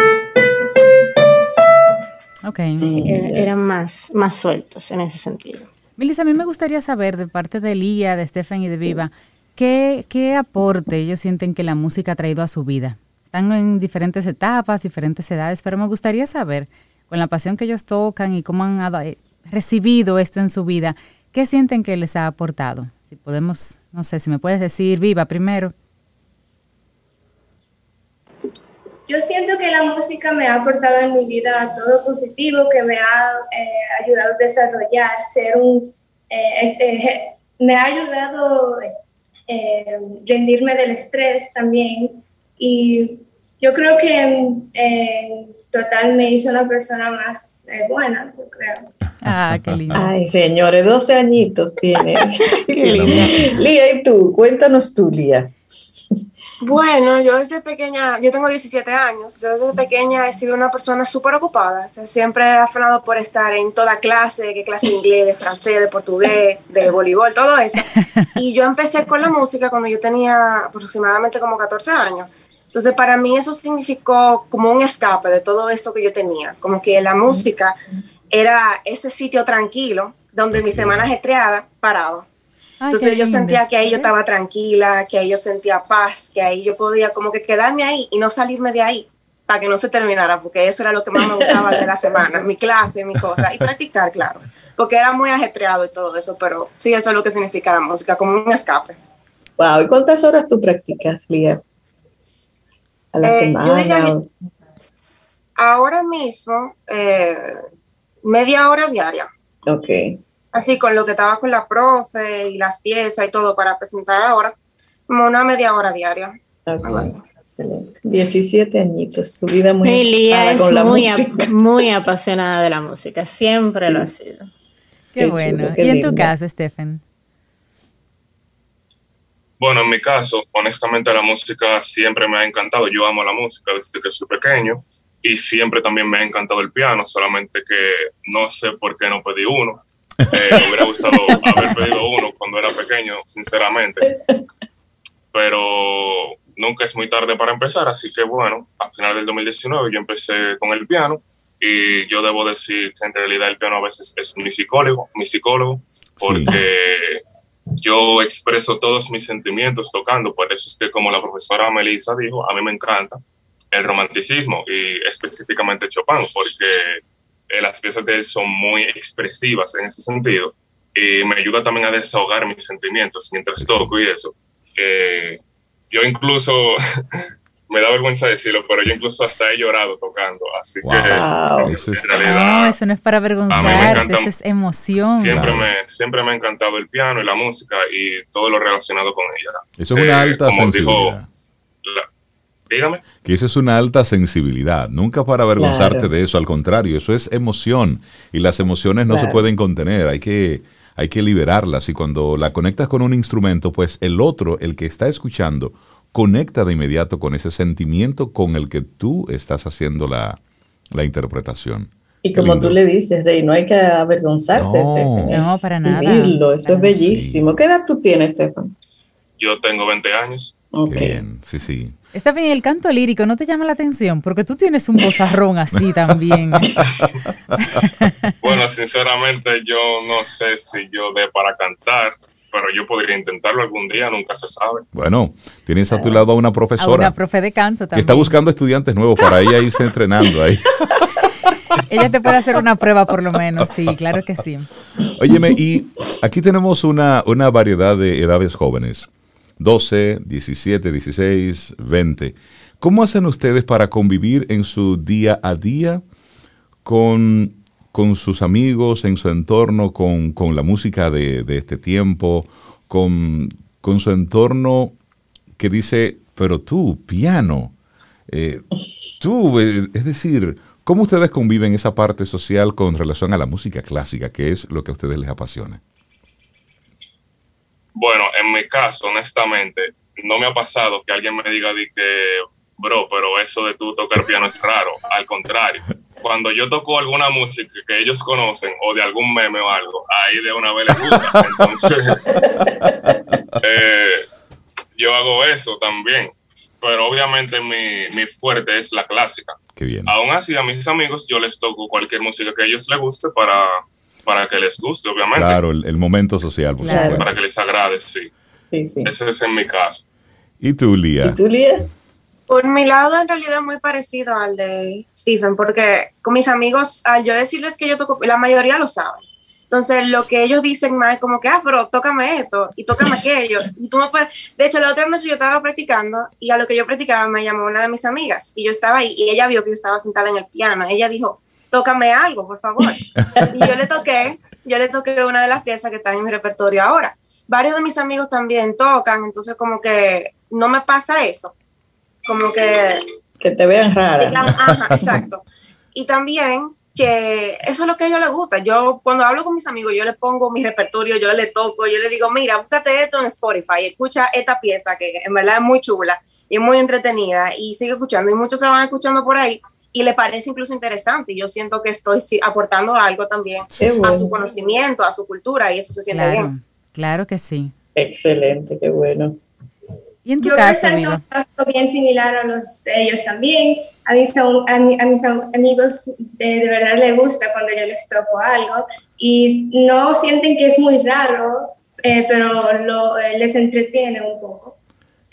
Okay. eran más, más sueltos en ese sentido. Melissa, a mí me gustaría saber de parte de Lía, de Stefan y de Viva, ¿qué, ¿qué aporte ellos sienten que la música ha traído a su vida? Están en diferentes etapas, diferentes edades, pero me gustaría saber, con la pasión que ellos tocan y cómo han eh, recibido esto en su vida, ¿qué sienten que les ha aportado? Si podemos, no sé, si me puedes decir, Viva primero. Yo siento que la música me ha aportado en mi vida todo positivo, que me ha eh, ayudado a desarrollar, ser un... Eh, este, me ha ayudado a eh, rendirme del estrés también y yo creo que en, total me hizo una persona más buena, yo creo. Ah, qué lindo. Ay, señores, 12 añitos tiene. qué lindo. Lía, ¿y tú? Cuéntanos tú, Lía. Bueno, yo desde pequeña, yo tengo 17 años, yo desde pequeña he sido una persona súper ocupada, siempre he afanado por estar en toda clase, que clase de inglés, de francés, de portugués, de voleibol, todo eso. Y yo empecé con la música cuando yo tenía aproximadamente como 14 años. Entonces para mí eso significó como un escape de todo eso que yo tenía, como que la música era ese sitio tranquilo donde mi semana ajetreada paraba. Entonces yo sentía que ahí yo estaba tranquila, que ahí yo sentía paz, que ahí yo podía como que quedarme ahí y no salirme de ahí para que no se terminara, porque eso era lo que más me gustaba de la semana, mi clase, mi cosa, y practicar, claro, porque era muy ajetreado y todo eso, pero sí, eso es lo que significa la música, como un escape. Wow, ¿y cuántas horas tú practicas, Lía? a la Eh, yo diría semana. Ahora mismo, eh, media hora diaria. Ok. Así con lo que estaba con la profe y las piezas y todo para presentar ahora, como una media hora diaria. Excelente. 17 añitos, su vida muy Elia es con la muy, ap- música. muy apasionada de la música, siempre lo ha sido. Qué, Qué bueno. chulo, qué y en tu caso, Stephen. Bueno, en mi caso, honestamente la música siempre me ha encantado. Yo amo la música desde que soy pequeño y siempre también me ha encantado el piano, solamente que no sé por qué no pedí uno. Eh, me hubiera gustado haber pedido uno cuando era pequeño, sinceramente. Pero nunca es muy tarde para empezar, así que bueno, a final del 2019 yo empecé con el piano y yo debo decir que en realidad el piano a veces es mi psicólogo, mi psicólogo, porque yo expreso todos mis sentimientos tocando, por eso es que como la profesora Melissa dijo, a mí me encanta el romanticismo y específicamente Chopin, porque eh, las piezas de él son muy expresivas en ese sentido y me ayuda también a desahogar mis sentimientos mientras toco y eso. Eh, yo incluso, me da vergüenza decirlo, pero yo incluso hasta he llorado tocando, así Wow. que Eso es- en realidad No, eso no es para A mí me avergonzarte, encanta- eso es emoción. siempre, Claro. me, siempre me ha encantado el piano y la música y todo lo relacionado con ella. Eso es una Eh, alta como dijo- sensibilidad. La- dígame. Que eso es una alta sensibilidad, nunca para avergonzarte Claro. de eso, al contrario, eso es emoción y las emociones no se pueden contener, hay que, hay que liberarlas y cuando la conectas con un instrumento, pues el otro, el que está escuchando, conecta de inmediato con ese sentimiento con el que tú estás haciendo la, la interpretación. Y como lindo. tú le dices, Rey, no hay que avergonzarse, No. Stephen, No, para nada. vivirlo, eso Para es bellísimo. ¿Qué edad tú tienes, Stephen? Yo tengo 20 años. Ok. Qué bien, sí, sí. Está bien, el canto lírico no te llama la atención porque tú tienes un bozarrón así también. Bueno, sinceramente yo no sé si yo dé para cantar, pero yo podría intentarlo algún día, nunca se sabe. Bueno, tienes a tu lado a una A profesora una profe de canto que también. está buscando estudiantes nuevos para ella irse entrenando ahí. Ella te puede hacer una prueba por lo menos, sí, claro que sí. Óyeme, y aquí tenemos una, una variedad de edades jóvenes. 12, 17, 16, 20. ¿Cómo hacen ustedes para convivir en su día a día con, con sus amigos, en su entorno, con, con la música de, de este tiempo, con, con su entorno que dice, pero tú, piano, eh, tú, eh, es decir, ¿cómo ustedes conviven esa parte social con relación a la música clásica, que es lo que a ustedes les apasiona? Bueno, en mi caso, honestamente, no me ha pasado que alguien me diga de que, bro, pero eso de tú tocar piano es raro. Al contrario, cuando yo toco alguna música que ellos conocen o de algún meme o algo, ahí de una vez les gusta. Entonces, eh, yo hago eso también. Pero obviamente mi, mi fuerte es la clásica. Qué bien. Aún así, a mis amigos yo les toco cualquier música que a ellos les guste para, para que les guste, obviamente. Claro, el, el momento social, por Claro. Para que les agrade, sí. Sí, sí. Ese es en mi caso. ¿Y tú, ¿Y Lía? tú, Lía? Por mi lado, en realidad es muy parecido al de Stephen, porque con mis amigos, al yo decirles que yo toco, la mayoría lo saben. Entonces, lo que ellos dicen más es como que, ah, pero tócame esto y tócame aquello. Y tú me puedes. De hecho, la otra noche yo estaba practicando y a lo que yo practicaba me llamó una de mis amigas y yo estaba ahí y ella vio que yo estaba sentada en el piano. Ella dijo, tócame algo, por favor. Y yo le toqué, yo le toqué una de las piezas que están en mi repertorio ahora. Varios de mis amigos también tocan, entonces, como que no me pasa eso. Como que Que te vean rara. Digan, ajá, exacto. Y también que eso es lo que a ellos les gusta. Yo cuando hablo con mis amigos, yo les pongo mi repertorio, yo les toco, yo les digo, mira, búscate esto en Spotify, escucha esta pieza que en verdad es muy chula y es muy entretenida y sigue escuchando y muchos se van escuchando por ahí y le parece incluso interesante y yo siento que estoy sí, aportando algo también Qué a bueno. su conocimiento, a su cultura y eso se siente Claro, bien. claro que sí. Excelente, qué bueno. ¿Y en tu Yo caso, presento Viva? un caso bien similar a los de ellos también. A mis, a, mi- a mis am- amigos de, de verdad les gusta cuando yo les toco algo y no sienten que es muy raro, eh, pero lo, eh, les entretiene un poco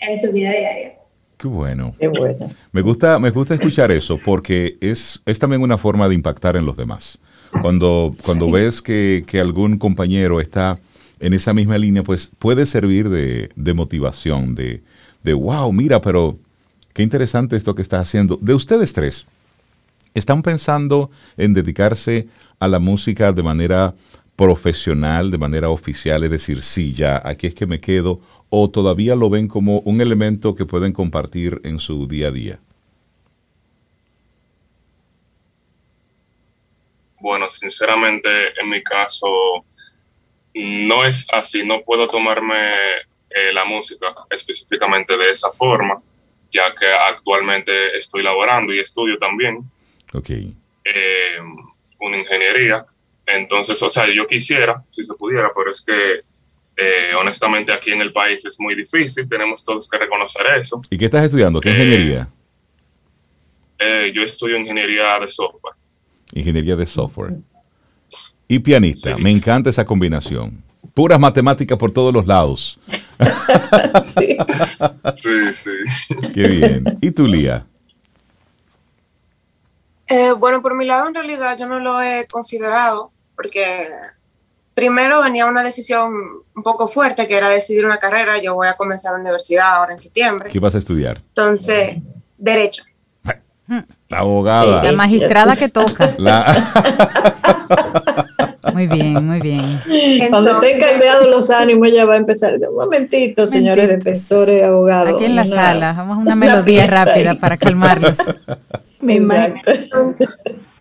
en su vida diaria. Qué bueno. Qué bueno. Me gusta, me gusta escuchar eso porque es, es también una forma de impactar en los demás. Cuando, cuando ves que, que algún compañero está en esa misma línea, pues puede servir de, de motivación, de, de wow, mira, pero qué interesante esto que estás haciendo. De ustedes tres, ¿están pensando en dedicarse a la música de manera profesional, de manera oficial? Es decir, sí, ya, aquí es que me quedo, o todavía lo ven como un elemento que pueden compartir en su día a día? Bueno, sinceramente, en mi caso, no es así. No puedo tomarme eh, la música específicamente de esa forma, ya que actualmente estoy laborando y estudio también. Ok. Eh, una ingeniería. Entonces, o sea, yo quisiera, si se pudiera, pero es que eh, honestamente aquí en el país es muy difícil, tenemos todos que reconocer eso. ¿Y qué estás estudiando? ¿Qué ingeniería? yo estudio ingeniería de software ingeniería de software. Y pianista, me encanta esa combinación. Puras matemáticas por todos los lados. sí. sí, sí. Qué bien. ¿Y tú, Lía? Eh, bueno, por mi lado, en realidad yo no lo he considerado porque primero venía una decisión un poco fuerte que era decidir una carrera. Yo voy a comenzar la universidad ahora en septiembre. ¿Qué vas a estudiar? Entonces, Derecho. La abogada. La magistrada que toca. Muy bien, muy bien. Cuando estén caldeados los ánimos, ella va a empezar. Un momentito, señores defensores, abogados. Aquí en la sala, vamos a una melodía rápida para calmarlos. Exacto.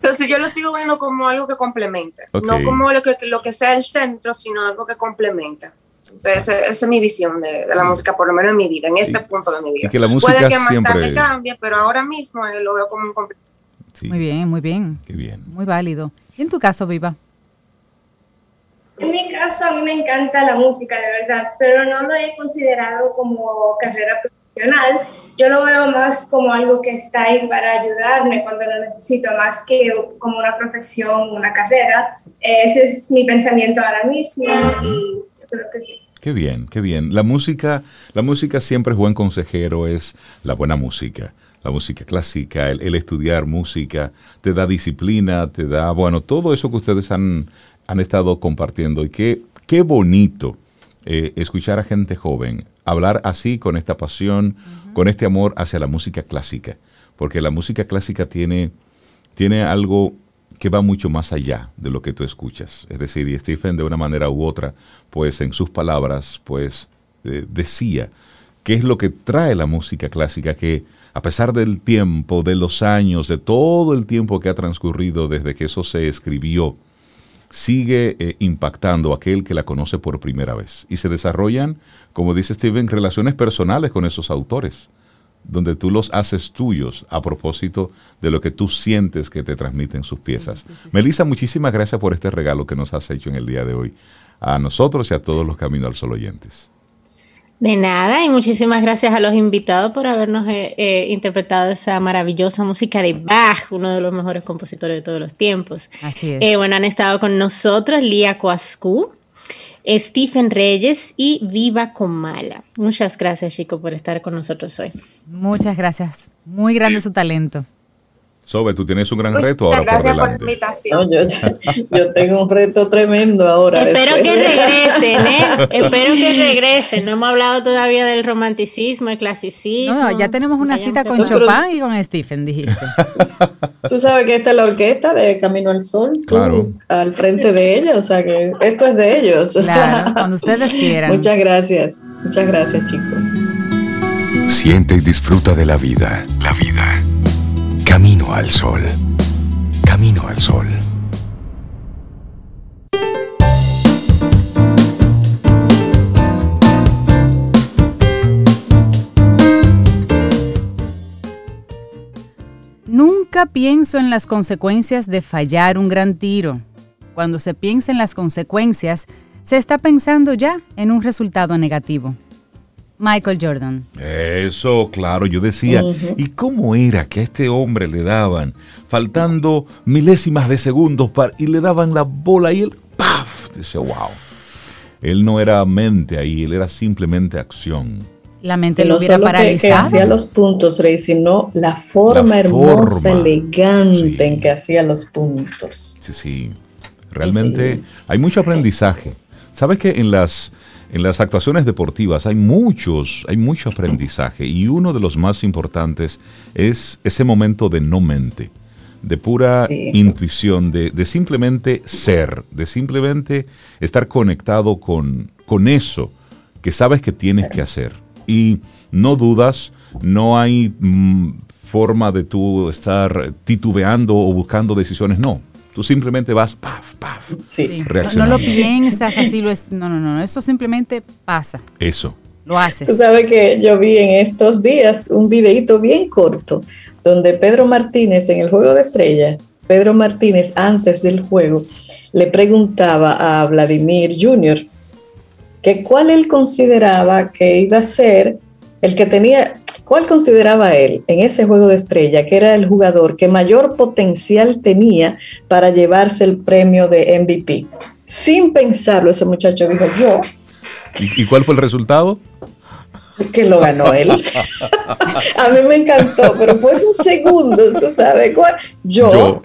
Entonces yo lo sigo viendo como algo que complementa, no como lo que, lo que sea el centro, sino algo que complementa esa, es mi visión de, la música, por lo menos en mi vida, en este punto de mi vida. que la música Puede que más siempre... tarde cambie, pero ahora mismo eh, lo veo como un Muy bien, muy bien. Qué bien. Muy válido. ¿Y en tu caso, Viva? En mi caso, a mí me encanta la música, de verdad, pero no lo he considerado como carrera profesional. Yo lo veo más como algo que está ahí para ayudarme cuando lo necesito, más que como una profesión, una carrera. Ese es mi pensamiento ahora mismo y yo creo que sí. Qué bien, qué bien. La música, la música siempre es buen consejero, es la buena música. La música clásica, el, estudiar música, te da disciplina, te da, bueno, todo eso que ustedes han, han estado compartiendo. Y qué, qué bonito eh, escuchar a gente joven hablar así, con esta pasión, con este amor hacia la música clásica. Porque la música clásica tiene, tiene algo que va mucho más allá de lo que tú escuchas. Es decir, y Stephen de una manera u otra, pues en sus palabras, pues eh, decía qué es lo que trae la música clásica, que a pesar del tiempo, de los años, de todo el tiempo que ha transcurrido desde que eso se escribió, sigue eh, impactando a aquel que la conoce por primera vez. Y se desarrollan, como dice Stephen, relaciones personales con esos autores donde tú los haces tuyos a propósito de lo que tú sientes que te transmiten sus piezas. Melissa, muchísimas gracias por este regalo que nos has hecho en el día de hoy, a nosotros y a todos los Camino al Sol oyentes. De nada, y muchísimas gracias a los invitados por habernos eh, eh, interpretado esa maravillosa música de Bach, uno de los mejores compositores de todos los tiempos. Así es. Eh, bueno, han estado con nosotros Lía Coascu, Stephen Reyes y Viva Comala. Muchas gracias, Chico, por estar con nosotros hoy. Muchas gracias. Muy grande su talento. Sobe, tú tienes un gran reto ahora por delante. yo, tengo un reto tremendo ahora. Espero que regresen, ¿eh? Espero que regresen. No hemos hablado todavía del romanticismo, el clasicismo. No, ya tenemos una cita con Chopin y con Stephen, dijiste. Tú sabes que esta es la orquesta de Camino al Sol. claro. Al frente de ella, o sea que esto es de ellos. Claro, cuando ustedes quieran. Muchas gracias. Muchas gracias, chicos. Siente y disfruta de la vida. La vida Camino al sol. Camino al sol. Nunca pienso en las consecuencias de fallar un gran tiro. Cuando se piensa en las consecuencias, se está pensando ya en un resultado negativo. Michael Jordan. Eso, claro, yo decía, ¿y cómo era que a este hombre le daban, faltando milésimas de segundos, para, y le daban la bola y él, ¡paf! Dice, wow. Él no era mente ahí, él era simplemente acción. La mente lo hubiera paralizado. Que, hacía los puntos, Rey, sino la forma hermosa, elegante en que hacía los puntos. Sí, sí. Realmente hay mucho aprendizaje. ¿Sabes que en las En las actuaciones deportivas hay muchos, hay mucho aprendizaje y uno de los más importantes es ese momento de no mente, de pura intuición, de, de, simplemente ser, de simplemente estar conectado con, con eso que sabes que tienes que hacer. Y no dudas, no hay mm, forma de tú estar titubeando o buscando decisiones, no. Tú simplemente vas, paf, paf, sí. No, lo piensas así, lo es, no, no, no, eso simplemente pasa. Eso. Lo haces. Tú sabes que yo vi en estos días un videito bien corto donde Pedro Martínez en el juego de estrellas, Pedro Martínez antes del juego, le preguntaba a Vladimir Jr. que cuál él consideraba que iba a ser el que tenía, ¿Cuál consideraba él en ese juego de estrella que era el jugador que mayor potencial tenía para llevarse el premio de MVP? Sin pensarlo, ese muchacho dijo yo. ¿Y, cuál fue el resultado? Que lo ganó él. A mí me encantó, pero fue sus segundos, ¿tú sabes cuál? Yo.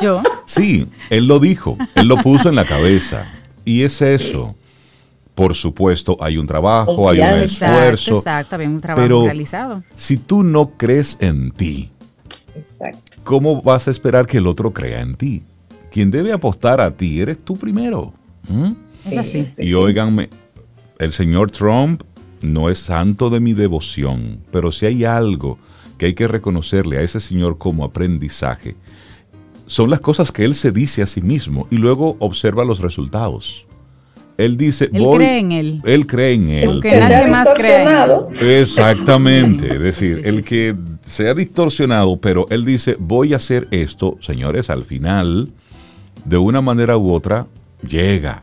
Yo. Sí, él lo dijo, él lo puso en la cabeza. Y es eso. Por supuesto, hay un trabajo, hay un esfuerzo. Exacto, había un trabajo pero realizado. Si tú no crees en ti, ¿cómo vas a esperar que el otro crea en ti? Quien debe apostar a ti eres tú primero. ¿Mm? Es así. y óiganme, el señor Trump no es santo de mi devoción, pero si hay algo que hay que reconocerle a ese señor como aprendizaje, son las cosas que él se dice a sí mismo y luego observa los resultados. Él dice, él cree en él. Él cree en él. que nadie más cree. Exactamente. es decir, el que se ha distorsionado, pero él dice, voy a hacer esto, señores, al final, de una manera u otra, llega,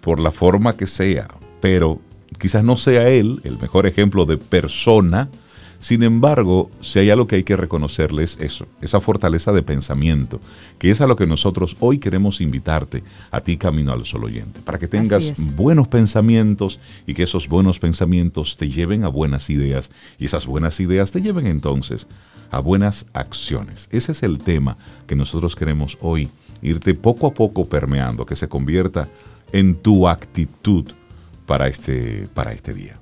por la forma que sea, pero quizás no sea él el mejor ejemplo de persona, sin embargo, si hay algo que hay que reconocerles eso, esa fortaleza de pensamiento, que es a lo que nosotros hoy queremos invitarte a ti camino al sol oyente, para que tengas buenos pensamientos y que esos buenos pensamientos te lleven a buenas ideas y esas buenas ideas te lleven entonces a buenas acciones. Ese es el tema que nosotros queremos hoy, irte poco a poco permeando, que se convierta en tu actitud para este, para este día.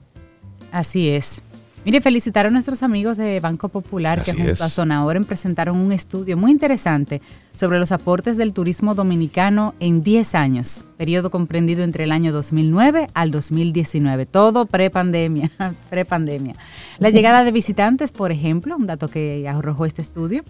Así es. Mire, felicitar a nuestros amigos de Banco Popular que junto a Sonaoren presentaron un estudio muy interesante sobre los aportes del turismo dominicano en 10 años, periodo comprendido entre el año 2009 al 2019, todo prepandemia, prepandemia. La llegada de visitantes, por ejemplo, un dato que arrojó este estudio,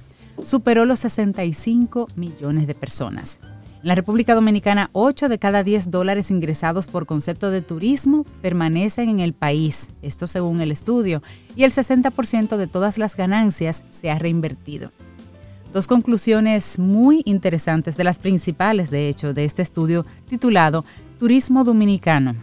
superó los 65 millones de personas. En la República Dominicana, 8 de cada 10 dólares ingresados por concepto de turismo permanecen en el país, esto según el estudio, y el 60% de todas las ganancias se ha reinvertido. Dos conclusiones muy interesantes, de las principales, de hecho, de este estudio titulado Turismo Dominicano,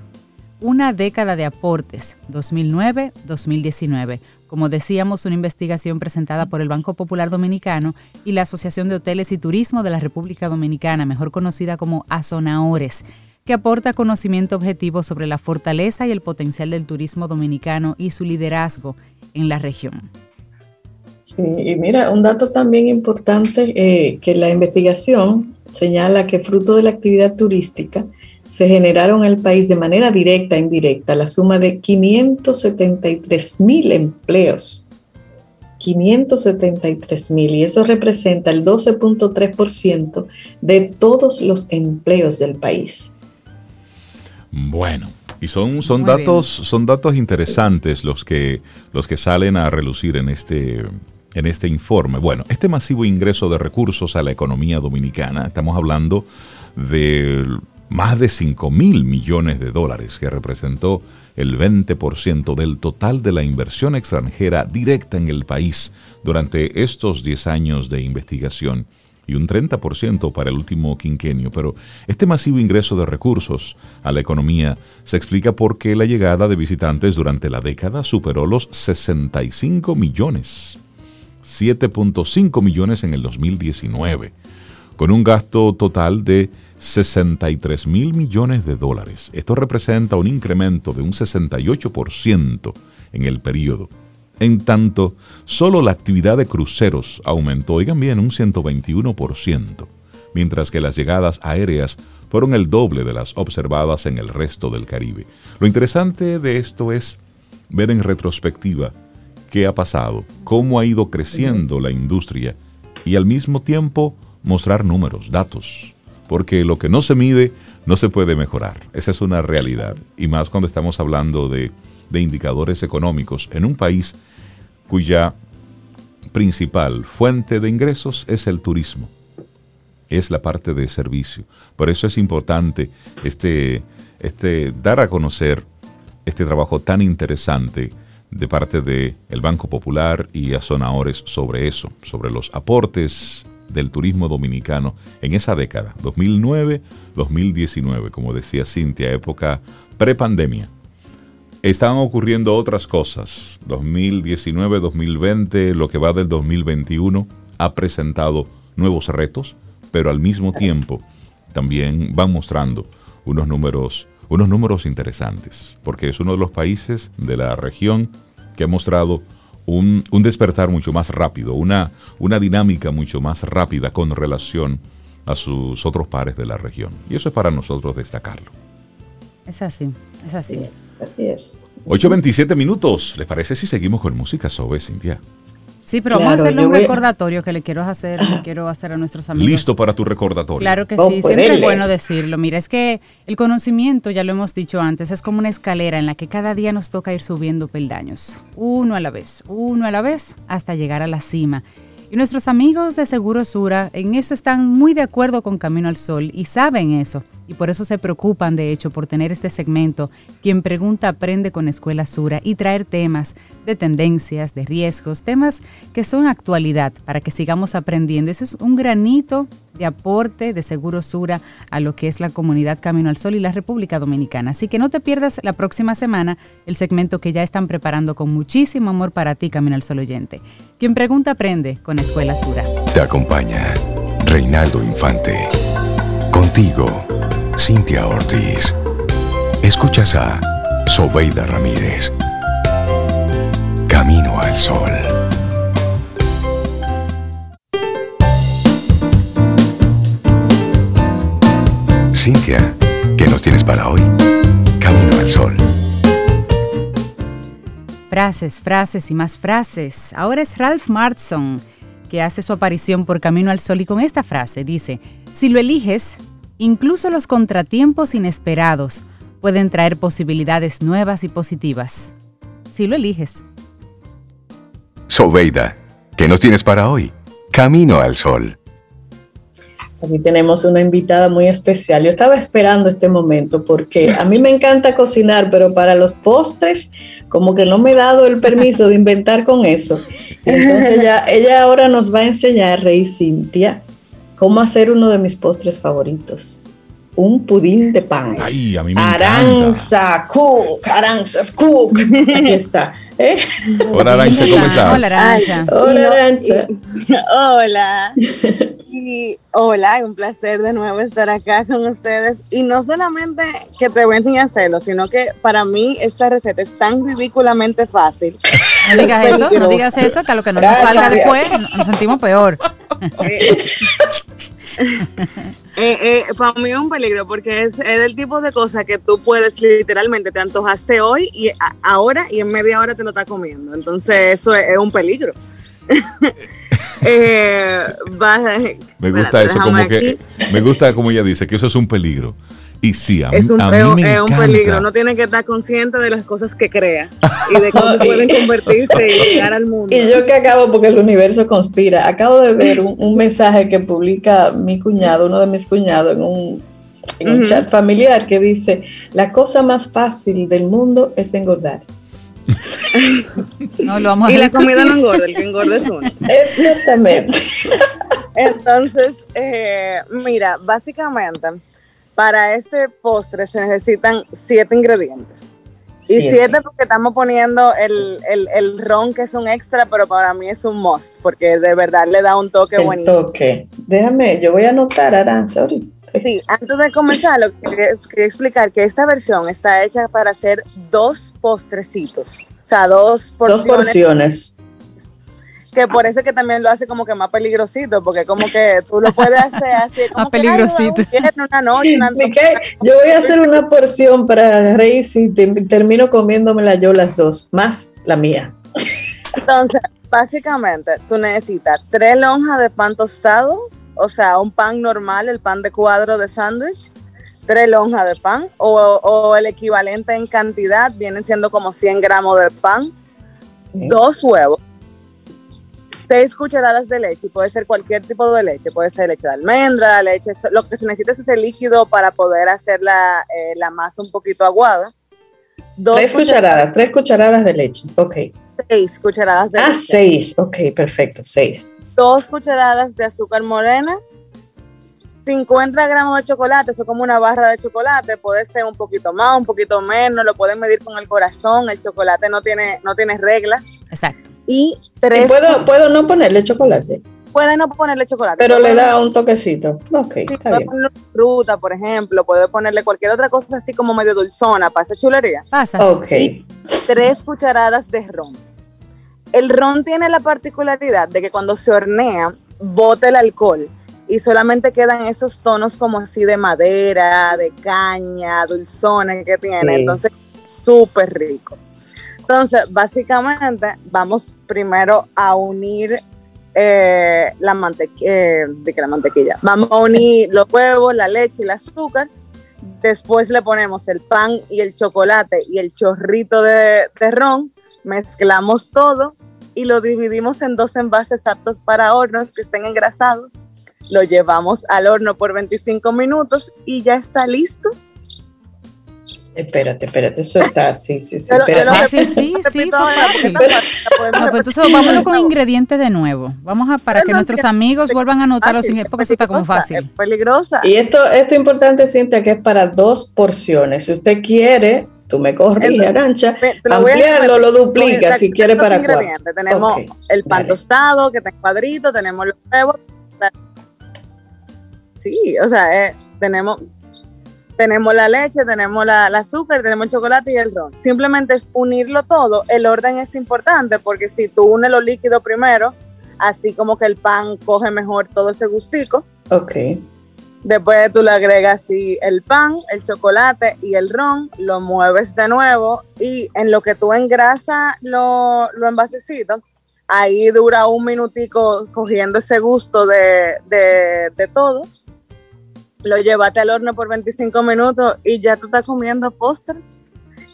una década de aportes, 2009-2019 como decíamos, una investigación presentada por el Banco Popular Dominicano y la Asociación de Hoteles y Turismo de la República Dominicana, mejor conocida como ASONAORES, que aporta conocimiento objetivo sobre la fortaleza y el potencial del turismo dominicano y su liderazgo en la región. Sí, y mira, un dato también importante, eh, que la investigación señala que fruto de la actividad turística, se generaron en el país de manera directa e indirecta la suma de 573 mil empleos. 573 mil y eso representa el 12.3% de todos los empleos del país. Bueno, y son, son datos, son datos interesantes los que, los que salen a relucir en este, en este informe. Bueno, este masivo ingreso de recursos a la economía dominicana, estamos hablando del más de 5 mil millones de dólares, que representó el 20% del total de la inversión extranjera directa en el país durante estos 10 años de investigación y un 30% para el último quinquenio. Pero este masivo ingreso de recursos a la economía se explica porque la llegada de visitantes durante la década superó los 65 millones, 7.5 millones en el 2019, con un gasto total de 63 mil millones de dólares. Esto representa un incremento de un 68% en el periodo. En tanto, solo la actividad de cruceros aumentó, oigan bien, un 121%, mientras que las llegadas aéreas fueron el doble de las observadas en el resto del Caribe. Lo interesante de esto es ver en retrospectiva qué ha pasado, cómo ha ido creciendo la industria y al mismo tiempo mostrar números, datos, porque lo que no se mide no se puede mejorar. Esa es una realidad. Y más cuando estamos hablando de, indicadores económicos en un país cuya principal fuente de ingresos es el turismo. Es la parte de servicio. Por eso es importante este, este, dar a conocer este trabajo tan interesante de parte del el Banco Popular y a Zonaores sobre eso, sobre los aportes del turismo dominicano en esa década, 2009-2019, como decía Cintia, época prepandemia. Estaban ocurriendo otras cosas. 2019-2020, lo que va del 2021, ha presentado nuevos retos, pero al mismo tiempo también van mostrando unos números, unos números interesantes, porque es uno de los países de la región que ha mostrado un, despertar mucho más rápido, una, una dinámica mucho más rápida con relación a sus otros pares de la región. Y eso es para nosotros destacarlo. Es así, es así. Así es. 8.27 minutos. ¿Les parece si seguimos con música, Sobe, Cintia? Sí, pero vamos a hacerle un recordatorio que le quiero hacer, quiero hacer a nuestros amigos. Listo para tu recordatorio. Claro que sí, siempre es bueno decirlo. Mira, es que el conocimiento, ya lo hemos dicho antes, es como una escalera en la que cada día nos toca ir subiendo peldaños, uno a la vez, uno a la vez, hasta llegar a la cima. Y nuestros amigos de Seguro Sura en eso están muy de acuerdo con Camino al Sol y saben eso y por eso se preocupan, de hecho, por tener este segmento, quien pregunta aprende con Escuela Sura y traer temas de tendencias, de riesgos, temas que son actualidad para que sigamos aprendiendo. Eso es un granito de aporte de Seguro Sura a lo que es la comunidad Camino al Sol y la República Dominicana. Así que no te pierdas la próxima semana el segmento que ya están preparando con muchísimo amor para ti, Camino al Sol oyente. Quien pregunta aprende con Escuela Sura. Te acompaña Reinaldo Infante. Contigo Cintia Ortiz. Escuchas a Sobeida Ramírez. Camino al Sol. Cintia, ¿qué nos tienes para hoy? Camino al Sol. Frases, frases y más frases. Ahora es Ralph Martson que hace su aparición por Camino al Sol y con esta frase dice, si lo eliges, Incluso los contratiempos inesperados pueden traer posibilidades nuevas y positivas, si lo eliges. Sobeida, ¿qué nos tienes para hoy? Camino al Sol. Aquí tenemos una invitada muy especial. Yo estaba esperando este momento porque a mí me encanta cocinar, pero para los postres como que no me he dado el permiso de inventar con eso. Entonces ella, ella ahora nos va a enseñar, Rey Cintia, cómo hacer uno de mis postres favoritos. Un pudín de pan. Ay, a mí me Aranza Cook, Aranzas Cook. Aquí está. ¿Eh? Hola Aranza, ¿cómo estás? Hola Aranza. Hola Aranza. hola. Y hola, un placer de nuevo estar acá con ustedes. Y no solamente que te voy a enseñar a hacerlo, sino que para mí esta receta es tan ridículamente fácil. No digas eso, no digas eso, que a lo que no nos salga después nos sentimos peor. Eh, eh, para mí es un peligro porque es, es, el tipo de cosa que tú puedes literalmente, te antojaste hoy y ahora y en media hora te lo estás comiendo. Entonces eso es, un peligro. Eh, me gusta eso, como que, me gusta como ella dice, que eso es un peligro. Y sí, a, es un, a mí es un peligro. Uno tiene que estar consciente de las cosas que crea y de cómo pueden convertirse y llegar al mundo. Y yo que acabo, porque el universo conspira, acabo de ver un, mensaje que publica mi cuñado, uno de mis cuñados, en un, chat familiar que dice, la cosa más fácil del mundo es engordar. no, lo vamos a y la comida no engorda, el que engorda es uno. Exactamente. Entonces, eh, mira, básicamente para este postre se necesitan siete ingredientes. Y siete porque estamos poniendo el, el, ron que es un extra, pero para mí es un must, porque de verdad le da un toque el buenísimo. toque. Déjame, yo voy a anotar, Aranza, ahorita. Sí, antes de comenzar, lo que quería, explicar que esta versión está hecha para hacer dos postrecitos. O sea, dos porciones. Dos porciones. Que por eso que también lo hace como que más peligrosito, porque como que tú lo puedes hacer así, como más peligrosito. una noche, una yo voy a hacer una porción para reír y termino comiéndomela yo las dos, más la mía. Entonces, básicamente, tú necesitas tres lonjas de pan tostado, o sea, un pan normal, el pan de cuadro de sándwich, tres lonjas de pan, o, o, el equivalente en cantidad, vienen siendo como 100 gramos de pan, dos huevos, seis cucharadas de leche, puede ser cualquier tipo de leche, puede ser leche de almendra, leche, lo que se necesita es ese líquido para poder hacer la, eh, la masa un poquito aguada. tres cucharadas, tres cucharadas de leche, ok. Seis cucharadas de ah, leche. Ah, seis, ok, perfecto, seis. Dos cucharadas de azúcar morena, 50 gramos de chocolate, eso es como una barra de chocolate, puede ser un poquito más, un poquito menos, lo pueden medir con el corazón, el chocolate no tiene, no tiene reglas. Exacto. Y tres... puedo, puedo no ponerle chocolate? Puede no ponerle chocolate. Pero le da un toquecito. Ok, está puede bien. ponerle fruta, por ejemplo, puede ponerle cualquier otra cosa así como medio dulzona para esa chulería. Pasas. Ok. Y tres cucharadas de ron. El ron tiene la particularidad de que cuando se hornea, bota el alcohol y solamente quedan esos tonos como así de madera, de caña, dulzona que tiene. Sí. Entonces, súper rico. Entonces, básicamente, vamos primero a unir eh, la, mantequilla, de que la mantequilla. Vamos a unir los huevos, la leche y el azúcar. Después le ponemos el pan y el chocolate y el chorrito de, de ron. Mezclamos todo y lo dividimos en dos envases aptos para hornos que estén engrasados. Lo llevamos al horno por 25 minutos y ya está listo. Espérate, espérate, eso está, sí, sí, sí. Pero- espérate. pero- Fácil, sí, sí, ahora, fácil. No, pues entonces vámonos con ingredientes de nuevo. Vamos a para que nuestros que- amigos vuelvan a anotar los ingredientes porque eso está como fácil. Es peligrosa. Y esto, esto es importante, Cintia, que es para dos porciones. Si usted quiere, tú me corriges, Arancha, ampliarlo, lo duplica si quiere para cuatro. ingredientes. Tenemos el pan tostado, que está en cuadrito, tenemos los huevos. Sí, o sea, eh, tenemos, tenemos la leche, tenemos la, el azúcar, tenemos el chocolate y el ron. Simplemente es unirlo todo. El orden es importante porque si tú unes los líquidos primero, así como que el pan coge mejor todo ese gustico. Ok. Después tú le agregas así el pan, el chocolate y el ron, lo mueves de nuevo y en lo que tú engrasas los lo envasecitos, ahí dura un minutico cogiendo ese gusto de, de, de todo. Lo llevaste al horno por 25 minutos y ya tú estás comiendo postre.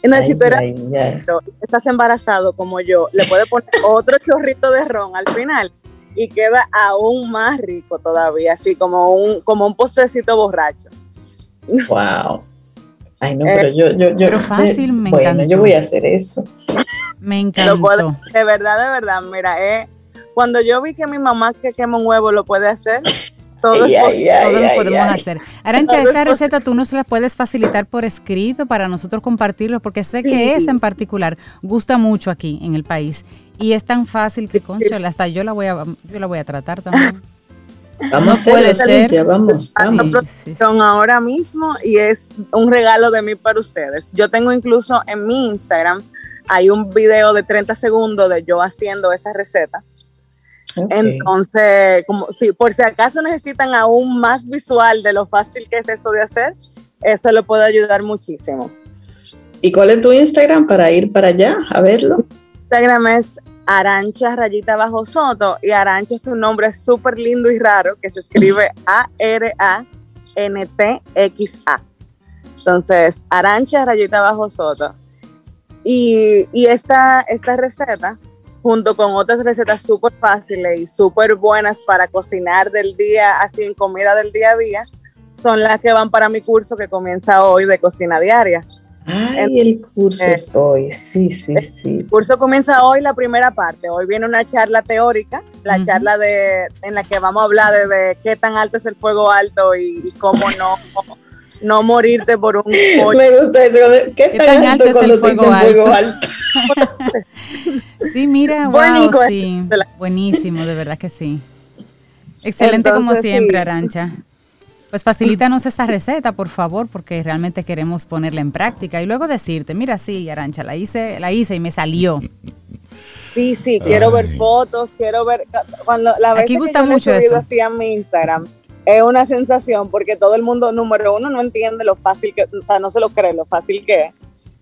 Y no, si Ay, tú eres ay, ay. estás embarazado como yo, le puedes poner otro chorrito de ron al final y queda aún más rico todavía, así como un, como un postrecito borracho. Wow. Ay, no, Eh, pero yo, yo, yo. pero fácil, me Bueno, encantó. yo voy a hacer eso. Me encantó. de verdad, de verdad, mira, eh, cuando yo vi que mi mamá que quema un huevo lo puede hacer, todo Ay, podemos ay. hacer. Arancha, esa posible. receta tú nos la puedes facilitar por escrito para nosotros compartirlo, porque sé Sí. que esa en particular gusta mucho aquí en el país y es tan fácil que, concho, hasta yo la voy a, yo la voy a tratar también. Vamos No a hacerlo, puede ser. Vamos, vamos. Sí, sí, sí. Son ahora mismo y es un regalo de mí para ustedes. Yo tengo incluso en mi Instagram, hay un video de 30 segundos de yo haciendo esa receta. Entonces, como si por si acaso necesitan aún más visual de lo fácil que es esto de hacer, eso le puede ayudar muchísimo. ¿Y cuál es tu Instagram para ir para allá a verlo? Instagram es Arancha Rayita Bajo Soto y Arancha es un nombre súper lindo y raro que se escribe A-R-A-N-T-X-A. Entonces, Arancha Rayita Bajo Soto. Y, y esta, esta receta, junto con otras recetas súper fáciles y súper buenas para cocinar del día, así en comida del día a día, son las que van para mi curso que comienza hoy de cocina diaria. Ay, el curso Eh, es hoy. Sí, sí, sí. El curso comienza hoy la primera parte. Hoy viene una charla teórica, la charla de en la que vamos a hablar de, de qué tan alto es el fuego alto y, y cómo no, no morirte por un pollo. Me gusta eso. ¿Qué, tan, alto, es el cuando te dicen fuego fuego alto? alto? Sí, mira, wow, sí. Buenísimo, de verdad que sí. Excelente como siempre, sí. Arancha. Pues facilítanos esa receta, por favor, porque realmente queremos ponerla en práctica y luego decirte, mira, sí, Arancha, la hice, la hice y me salió. Sí, sí, quiero ver fotos, quiero ver. Cuando la vez que gusta mucho he así a mi Instagram, es una sensación porque todo el mundo, número uno, no entiende lo fácil que, o sea, no se lo cree lo fácil que es.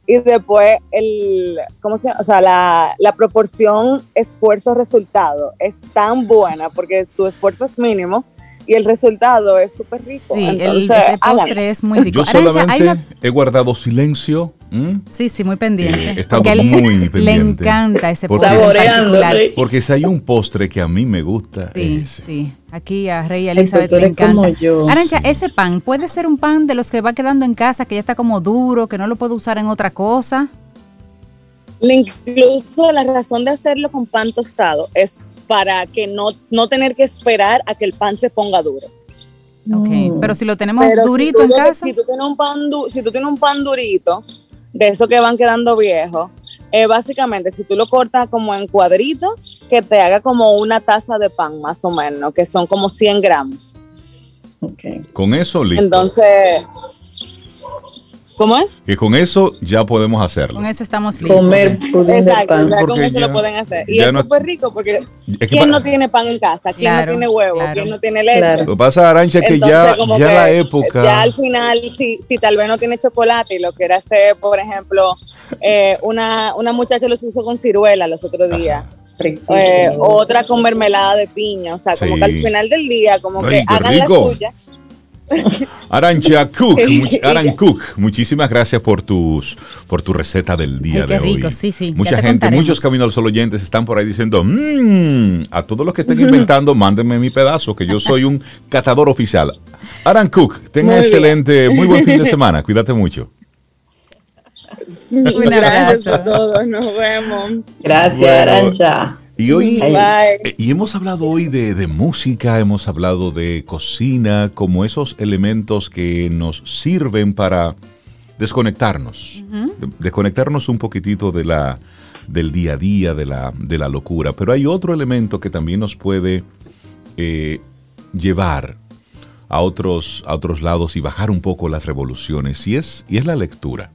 Y después, el, ¿cómo se llama? O sea, la, la proporción esfuerzo-resultado es tan buena porque tu esfuerzo es mínimo y el resultado es súper rico. Sí, el, ese postre es muy rico. Yo solamente he guardado silencio. Sí, sí, muy pendiente. Eh, he estado muy pendiente. Le encanta ese postre. Porque si hay un postre que a mí me gusta. Sí, sí. Aquí a Rey Elizabeth le encanta. Arancha, ese pan puede ser un pan de los que va quedando en casa, que ya está como duro, que no lo puedo usar en otra cosa. Incluso la razón de hacerlo con pan tostado es para que no, no tener que esperar a que el pan se ponga duro. Ok, mm. pero si lo tenemos durito en casa. Si tú, tienes un pan si tú tienes un pan durito, de esos que van quedando viejos, eh, básicamente si tú lo cortas como en cuadritos, que te haga como una taza de pan más o menos, que son como 100 gramos. Okay. Con eso listo. Entonces, ¿Cómo es? Que con eso ya podemos hacerlo. Con eso estamos listos. Comer pudín de pan. Ya con eso lo pueden hacer. Y es súper rico porque ¿quién no tiene pan en casa? ¿Quién no tiene huevo? ¿Quién no tiene leche? Lo que pasa, Arancha, es que ya, ya la época... Ya al final, si, si tal vez no tiene chocolate y lo quiere hacer, por ejemplo, eh, una, una muchacha lo hizo con ciruela los otros días. Eh, otra con mermelada de piña, o sea, como que al final del día, como que hagan la suya Arancha Cook, Aran Cook, muchísimas gracias por tus por tu receta del día de hoy. Mucha gente, muchos Caminos al oyentes están por ahí diciendo, mmm, a todos los que estén inventando, mándenme mi pedazo, que yo soy un catador oficial. Aran Cook, tenga excelente, muy buen fin de semana, cuídate mucho. Gracias a todos, nos vemos. Gracias, Arancha. Y hoy eh, y hemos hablado hoy de, música, hemos hablado de cocina, como esos elementos que nos sirven para desconectarnos, desconectarnos un poquitito de la, del día a día, de la, de la locura. Pero hay otro elemento que también nos puede eh, llevar a otros, a otros lados y bajar un poco las revoluciones, y es, y es la lectura.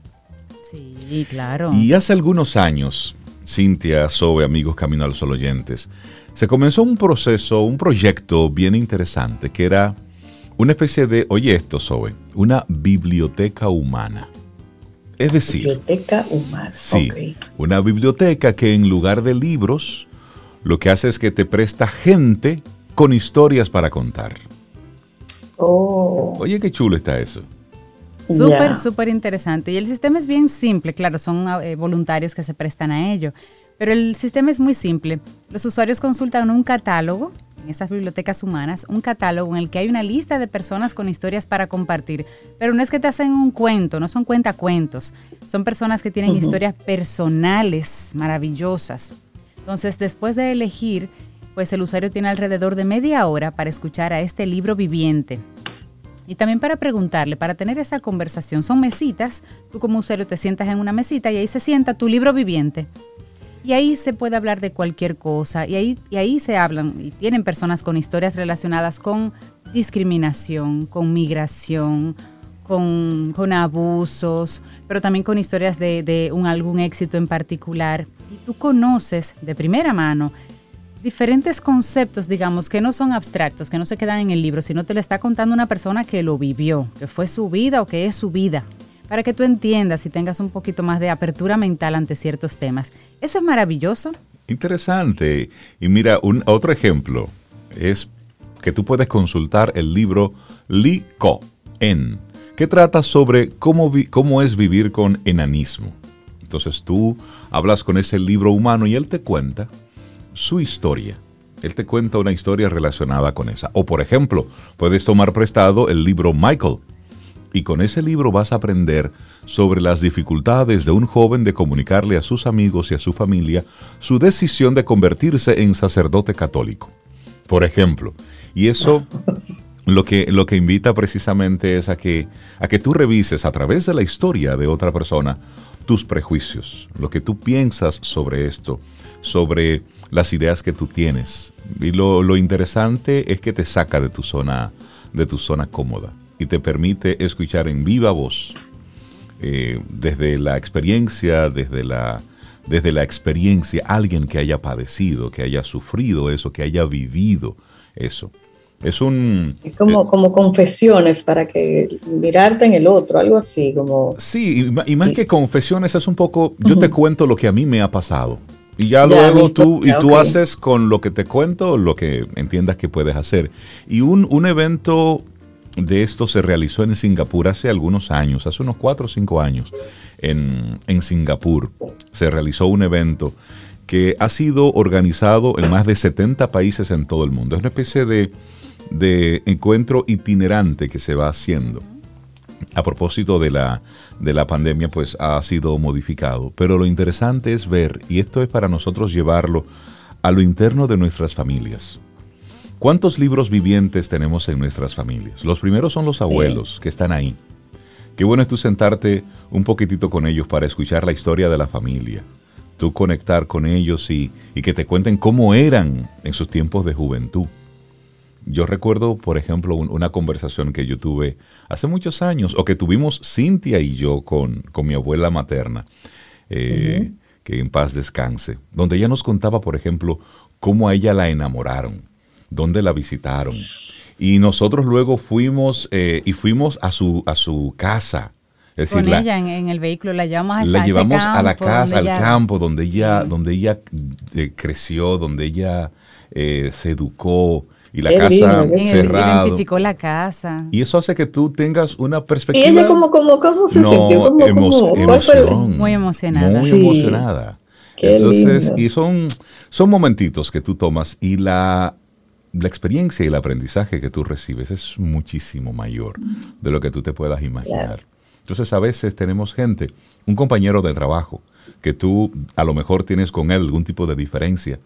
Sí, claro. Y hace algunos años, Cintia, Sobe, amigos Camino al Sol oyentes, se comenzó un proceso, un proyecto bien interesante que era una especie de, oye esto, Sobe, una biblioteca humana. Es decir, biblioteca humana. Sí, una biblioteca que en lugar de libros, lo que hace es que te presta gente con historias para contar. Oh. Oye, qué chulo está eso. Súper, súper interesante. Y el sistema es bien simple, claro, son eh, voluntarios que se prestan a ello, pero el sistema es muy simple. Los usuarios consultan un catálogo, en esas bibliotecas humanas, un catálogo en el que hay una lista de personas con historias para compartir, pero no es que te hacen un cuento, no son cuentacuentos, son personas que tienen historias personales maravillosas. Entonces, después de elegir, pues el usuario tiene alrededor de media hora para escuchar a este libro viviente y también para preguntarle, para tener esa conversación, son mesitas, tú como usuario te sientas en una mesita y ahí se sienta tu libro viviente. Y ahí se puede hablar de cualquier cosa y ahí, y ahí se hablan y tienen personas con historias relacionadas con discriminación, con migración, con, con abusos, pero también con historias de, de un, algún éxito en particular. Y tú conoces de primera mano diferentes conceptos, digamos, que no son abstractos, que no se quedan en el libro, sino te le está contando una persona que lo vivió, que fue su vida o que es su vida, para que tú entiendas y tengas un poquito más de apertura mental ante ciertos temas. Eso es maravilloso. Interesante. Y mira, un, otro ejemplo es que tú puedes consultar el libro Li Ko En, que trata sobre cómo, cómo es vivir con enanismo. Entonces tú hablas con ese libro humano y él te cuenta su historia. Él te cuenta una historia relacionada con esa. O por ejemplo, puedes tomar prestado el libro Michael. Y con ese libro vas a aprender sobre las dificultades de un joven de comunicarle a sus amigos y a su familia su decisión de convertirse en sacerdote católico. Por ejemplo. Y eso lo que, lo que invita precisamente es a que, a que tú revises a través de la historia de otra persona tus prejuicios, lo que tú piensas sobre esto, sobre las ideas que tú tienes. Y lo, interesante es que te saca de tu zona, de tu zona cómoda y te permite escuchar en viva voz, eh, desde la experiencia, desde la, desde la experiencia, alguien que haya padecido, que haya sufrido eso, que haya vivido eso. Es un... como, eh, como confesiones para que mirarte en el otro, algo así, como... Sí, y, más que confesiones es un poco, yo te cuento lo que a mí me ha pasado. Y ya, luego tú, y tú haces con lo que te cuento lo que entiendas que puedes hacer. Y un, un evento de esto se realizó en Singapur hace algunos años, hace unos cuatro o cinco años, en, en Singapur. Se realizó un evento que ha sido organizado en más de 70 países en todo el mundo. Es una especie de de encuentro itinerante que se va haciendo. A propósito de la, de la pandemia, pues ha sido modificado. Pero lo interesante es ver, y esto es para nosotros llevarlo a lo interno de nuestras familias. ¿Cuántos libros vivientes tenemos en nuestras familias? Los primeros son los abuelos que están ahí. Qué bueno es tú sentarte un poquitito con ellos para escuchar la historia de la familia, tú conectar con ellos y, y que te cuenten cómo eran en sus tiempos de juventud yo recuerdo, por ejemplo, una conversación que yo tuve hace muchos años, o que tuvimos Cintia y yo con, con mi abuela materna, eh, que en paz descanse, donde ella nos contaba, por ejemplo, cómo a ella la enamoraron, dónde la visitaron. Y nosotros luego fuimos eh, y fuimos a su, a su casa. Es decir, con ella en, el vehículo la llevamos a, la llevamos a la casa, al campo donde ella, donde ella eh, creció, donde ella se educó, y la casa cerrada. Identificó la casa. Y eso hace que tú tengas una perspectiva. Y ella como, como, ¿cómo se sintió? Como, emoción, muy emocionada. Muy emocionada. Entonces, y son, son momentitos que tú tomas y la, la experiencia y el aprendizaje que tú recibes es muchísimo mayor de lo que tú te puedas imaginar. Entonces, a veces tenemos gente, un compañero de trabajo, que tú a lo mejor tienes con él algún tipo de diferencia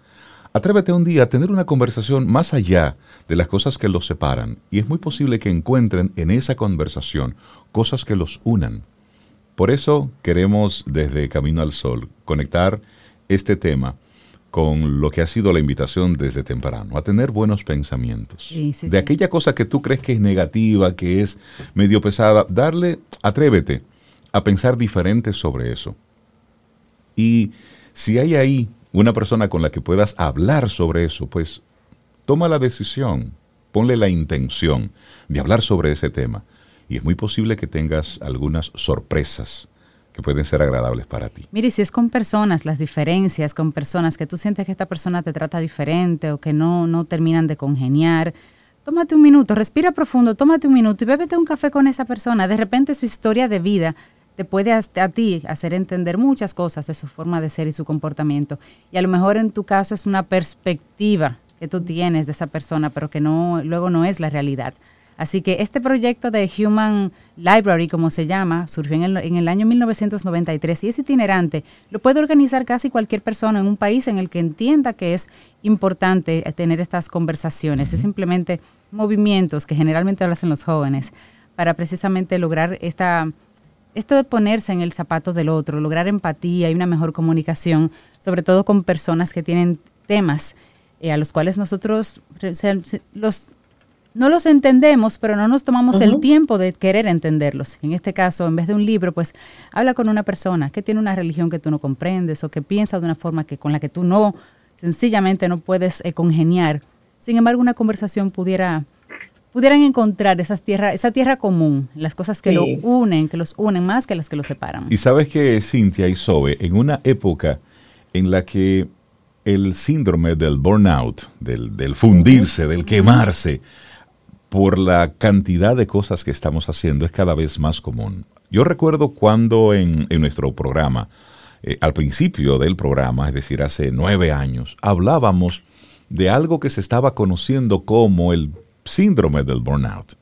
Atrévete un día a tener una conversación más allá de las cosas que los separan y es muy posible que encuentren en esa conversación cosas que los unan. Por eso queremos desde Camino al Sol conectar este tema con lo que ha sido la invitación desde temprano, a tener buenos pensamientos. de aquella cosa que tú crees que es negativa, que es medio pesada, darle, atrévete a pensar diferente sobre eso. Y si hay ahí una persona con la que puedas hablar sobre eso, pues toma la decisión, ponle la intención de hablar sobre ese tema. Y es muy posible que tengas algunas sorpresas que pueden ser agradables para ti. Mire, si es con personas, las diferencias con personas que tú sientes que esta persona te trata diferente o que no, no terminan de congeniar, tómate un minuto, respira profundo, tómate un minuto y bébete un café con esa persona. De repente su historia de vida te puede a, ti hacer entender muchas cosas de su forma de ser y su comportamiento. Y a lo mejor en tu caso es una perspectiva que tú tienes de esa persona, pero que no luego no es la realidad. Así que este proyecto de Human Library, como se llama, surgió en el, en el, año 1993 y es itinerante. Lo puede organizar casi cualquier persona en un país en el que entienda que es importante tener estas conversaciones. Es simplemente movimientos que generalmente lo hacen los jóvenes para precisamente lograr esta esto de ponerse en el zapato del otro, lograr empatía y una mejor comunicación, sobre todo con personas que tienen temas eh, a los cuales nosotros los, no los entendemos, pero no nos tomamos el tiempo de querer entenderlos. En este caso, en vez de un libro, pues habla con una persona que tiene una religión que tú no comprendes o que piensa de una forma que con la que tú no, sencillamente no puedes eh, congeniar. Sin embargo, una conversación pudiera pudieran encontrar esas tierra, esa tierra común, las cosas que lo unen, que los unen más que las que los separan. Y sabes que Cintia y Sobe, en una época en la que el síndrome del burnout, del, fundirse, del quemarse, por la cantidad de cosas que estamos haciendo, es cada vez más común. Yo recuerdo cuando en, nuestro programa, eh, al principio del programa, es decir, hace nueve años, hablábamos de algo que se estaba conociendo como el síndrome del burnout.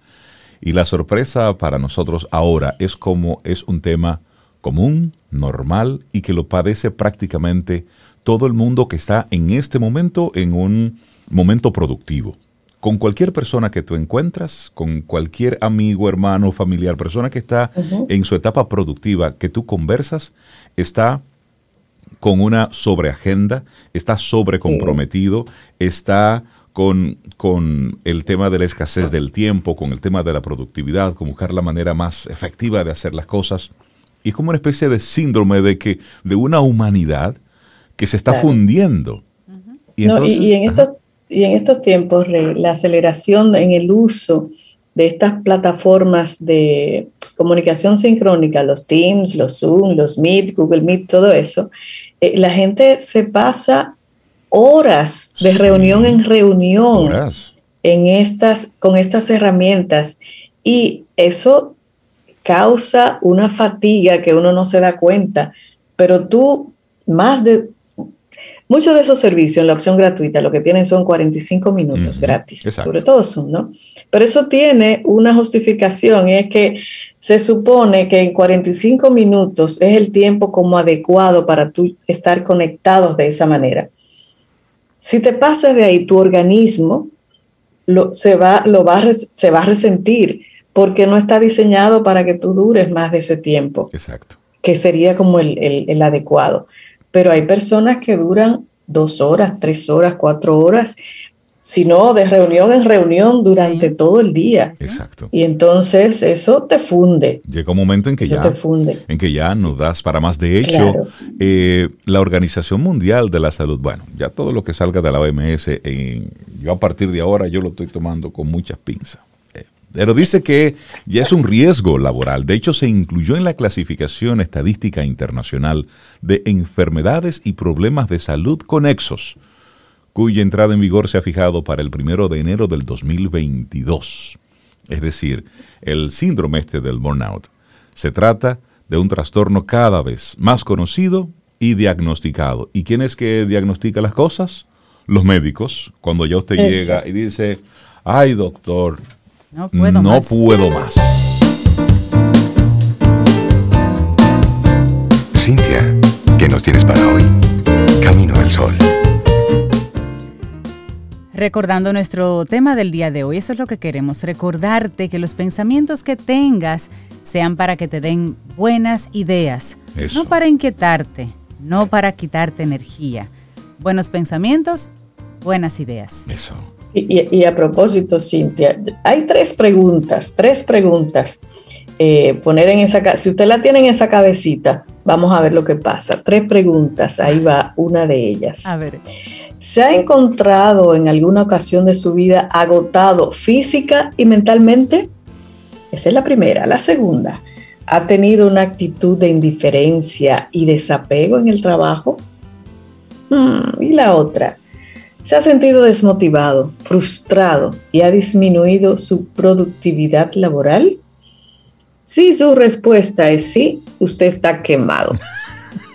Y la sorpresa para nosotros ahora es como es un tema común, normal y que lo padece prácticamente todo el mundo que está en este momento en un momento productivo. Con cualquier persona que tú encuentras, con cualquier amigo, hermano, familiar, persona que está en su etapa productiva, que tú conversas, está con una sobreagenda, está sobrecomprometido, está con, el tema de la escasez del tiempo, con el tema de la productividad, con buscar la manera más efectiva de hacer las cosas. Y es como una especie de síndrome de que de una humanidad que se está fundiendo. Y, en estos, y en estos tiempos, la aceleración en el uso de estas plataformas de comunicación sincrónica, los Teams, los Zoom, los Meet, Google Meet, todo eso, eh, la gente se pasa horas de reunión en reunión en estas, con estas herramientas. Y eso causa una fatiga que uno no se da cuenta, pero tú más de Muchos de esos servicios en la opción gratuita lo que tienen son 45 minutos gratis, sobre todo Zoom, ¿no? Pero eso tiene una justificación, es que se supone que en 45 minutos es el tiempo como adecuado para tú estar conectados de esa manera. Si te pasas de ahí, tu organismo lo, se, va, lo va, se va a resentir porque no está diseñado para que tú dures más de ese tiempo. Exacto. Que sería como el, el adecuado pero hay personas que duran dos horas, tres horas, cuatro horas, sino de reunión en reunión durante todo el día. Exacto. Y entonces eso te funde. Llega un momento en que ya en que ya no das para más. De hecho, eh, la Organización Mundial de la Salud, bueno, ya todo lo que salga de la OMS, yo a partir de ahora yo lo estoy tomando con muchas pinzas. Pero dice que ya es un riesgo laboral. De hecho, se incluyó en la clasificación estadística internacional de enfermedades y problemas de salud conexos, cuya entrada en vigor se ha fijado para el primero de enero del 2022. Es decir, el síndrome este del burnout. Se trata de un trastorno cada vez más conocido y diagnosticado. ¿Y quién es que diagnostica las cosas? Los médicos. Cuando ya usted llega y dice, ay doctor, no puedo no Puedo más. Cintia, ¿qué nos tienes para hoy? Camino al Sol. Recordando nuestro tema del día de hoy, eso es lo que queremos, recordarte que los pensamientos que tengas sean para que te den buenas ideas, no para inquietarte, no para quitarte energía. Buenos pensamientos, buenas ideas. Eso. Y, a propósito, Cintia, hay tres preguntas, tres preguntas. Eh, poner en esa, si usted la tiene en esa cabecita, vamos a ver lo que pasa. Tres preguntas, ahí va una de ellas. A ver. ¿Se ha encontrado en alguna ocasión de su vida agotado física y mentalmente? Esa es la primera. La segunda, ¿ha tenido una actitud de indiferencia y desapego en el trabajo? Hmm, y la otra, se ha sentido desmotivado, frustrado y ha disminuido su productividad laboral? Si su respuesta es sí, usted está quemado.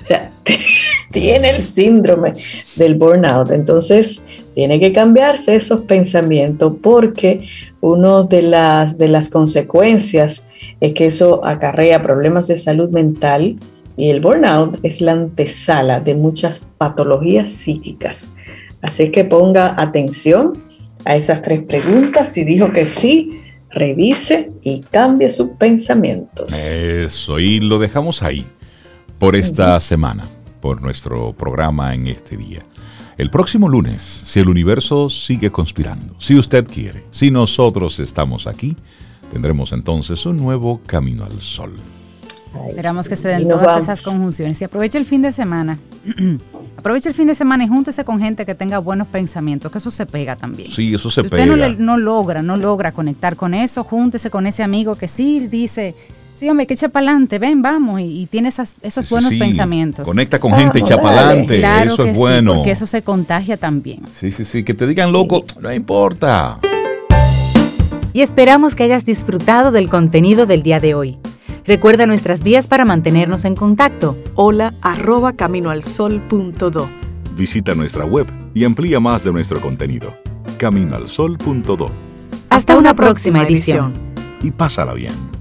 O sea, tiene el síndrome del burnout. Entonces, tiene que cambiarse esos pensamientos porque una de las, de las consecuencias es que eso acarrea problemas de salud mental y el burnout es la antesala de muchas patologías psíquicas. Así que ponga atención a esas tres preguntas. Si dijo que sí, revise y cambie sus pensamientos. Eso, y lo dejamos ahí por esta semana, por nuestro programa en este día. El próximo lunes, si el universo sigue conspirando, si usted quiere, si nosotros estamos aquí, tendremos entonces un nuevo camino al sol. Esperamos que se den todas esas conjunciones y aproveche el fin de semana. aproveche el fin de semana y júntese con gente que tenga buenos pensamientos, que eso se pega también. Sí, eso se si pega. Usted no, logra, no logra conectar con eso, júntese con ese amigo que sí dice, sí, hombre, que echa para adelante, ven, vamos, y, tiene esos buenos pensamientos. Conecta con gente, echa para adelante, eso es bueno. porque eso se contagia también. Sí, sí, sí, que te digan loco, no importa. Y esperamos que hayas disfrutado del contenido del día de hoy. Recuerda nuestras vías para mantenernos en contacto. Hola arroba caminoalsol.do. Visita nuestra web y amplía más de nuestro contenido. Caminoalsol.do. Hasta, una, próxima, edición. Y pásala bien.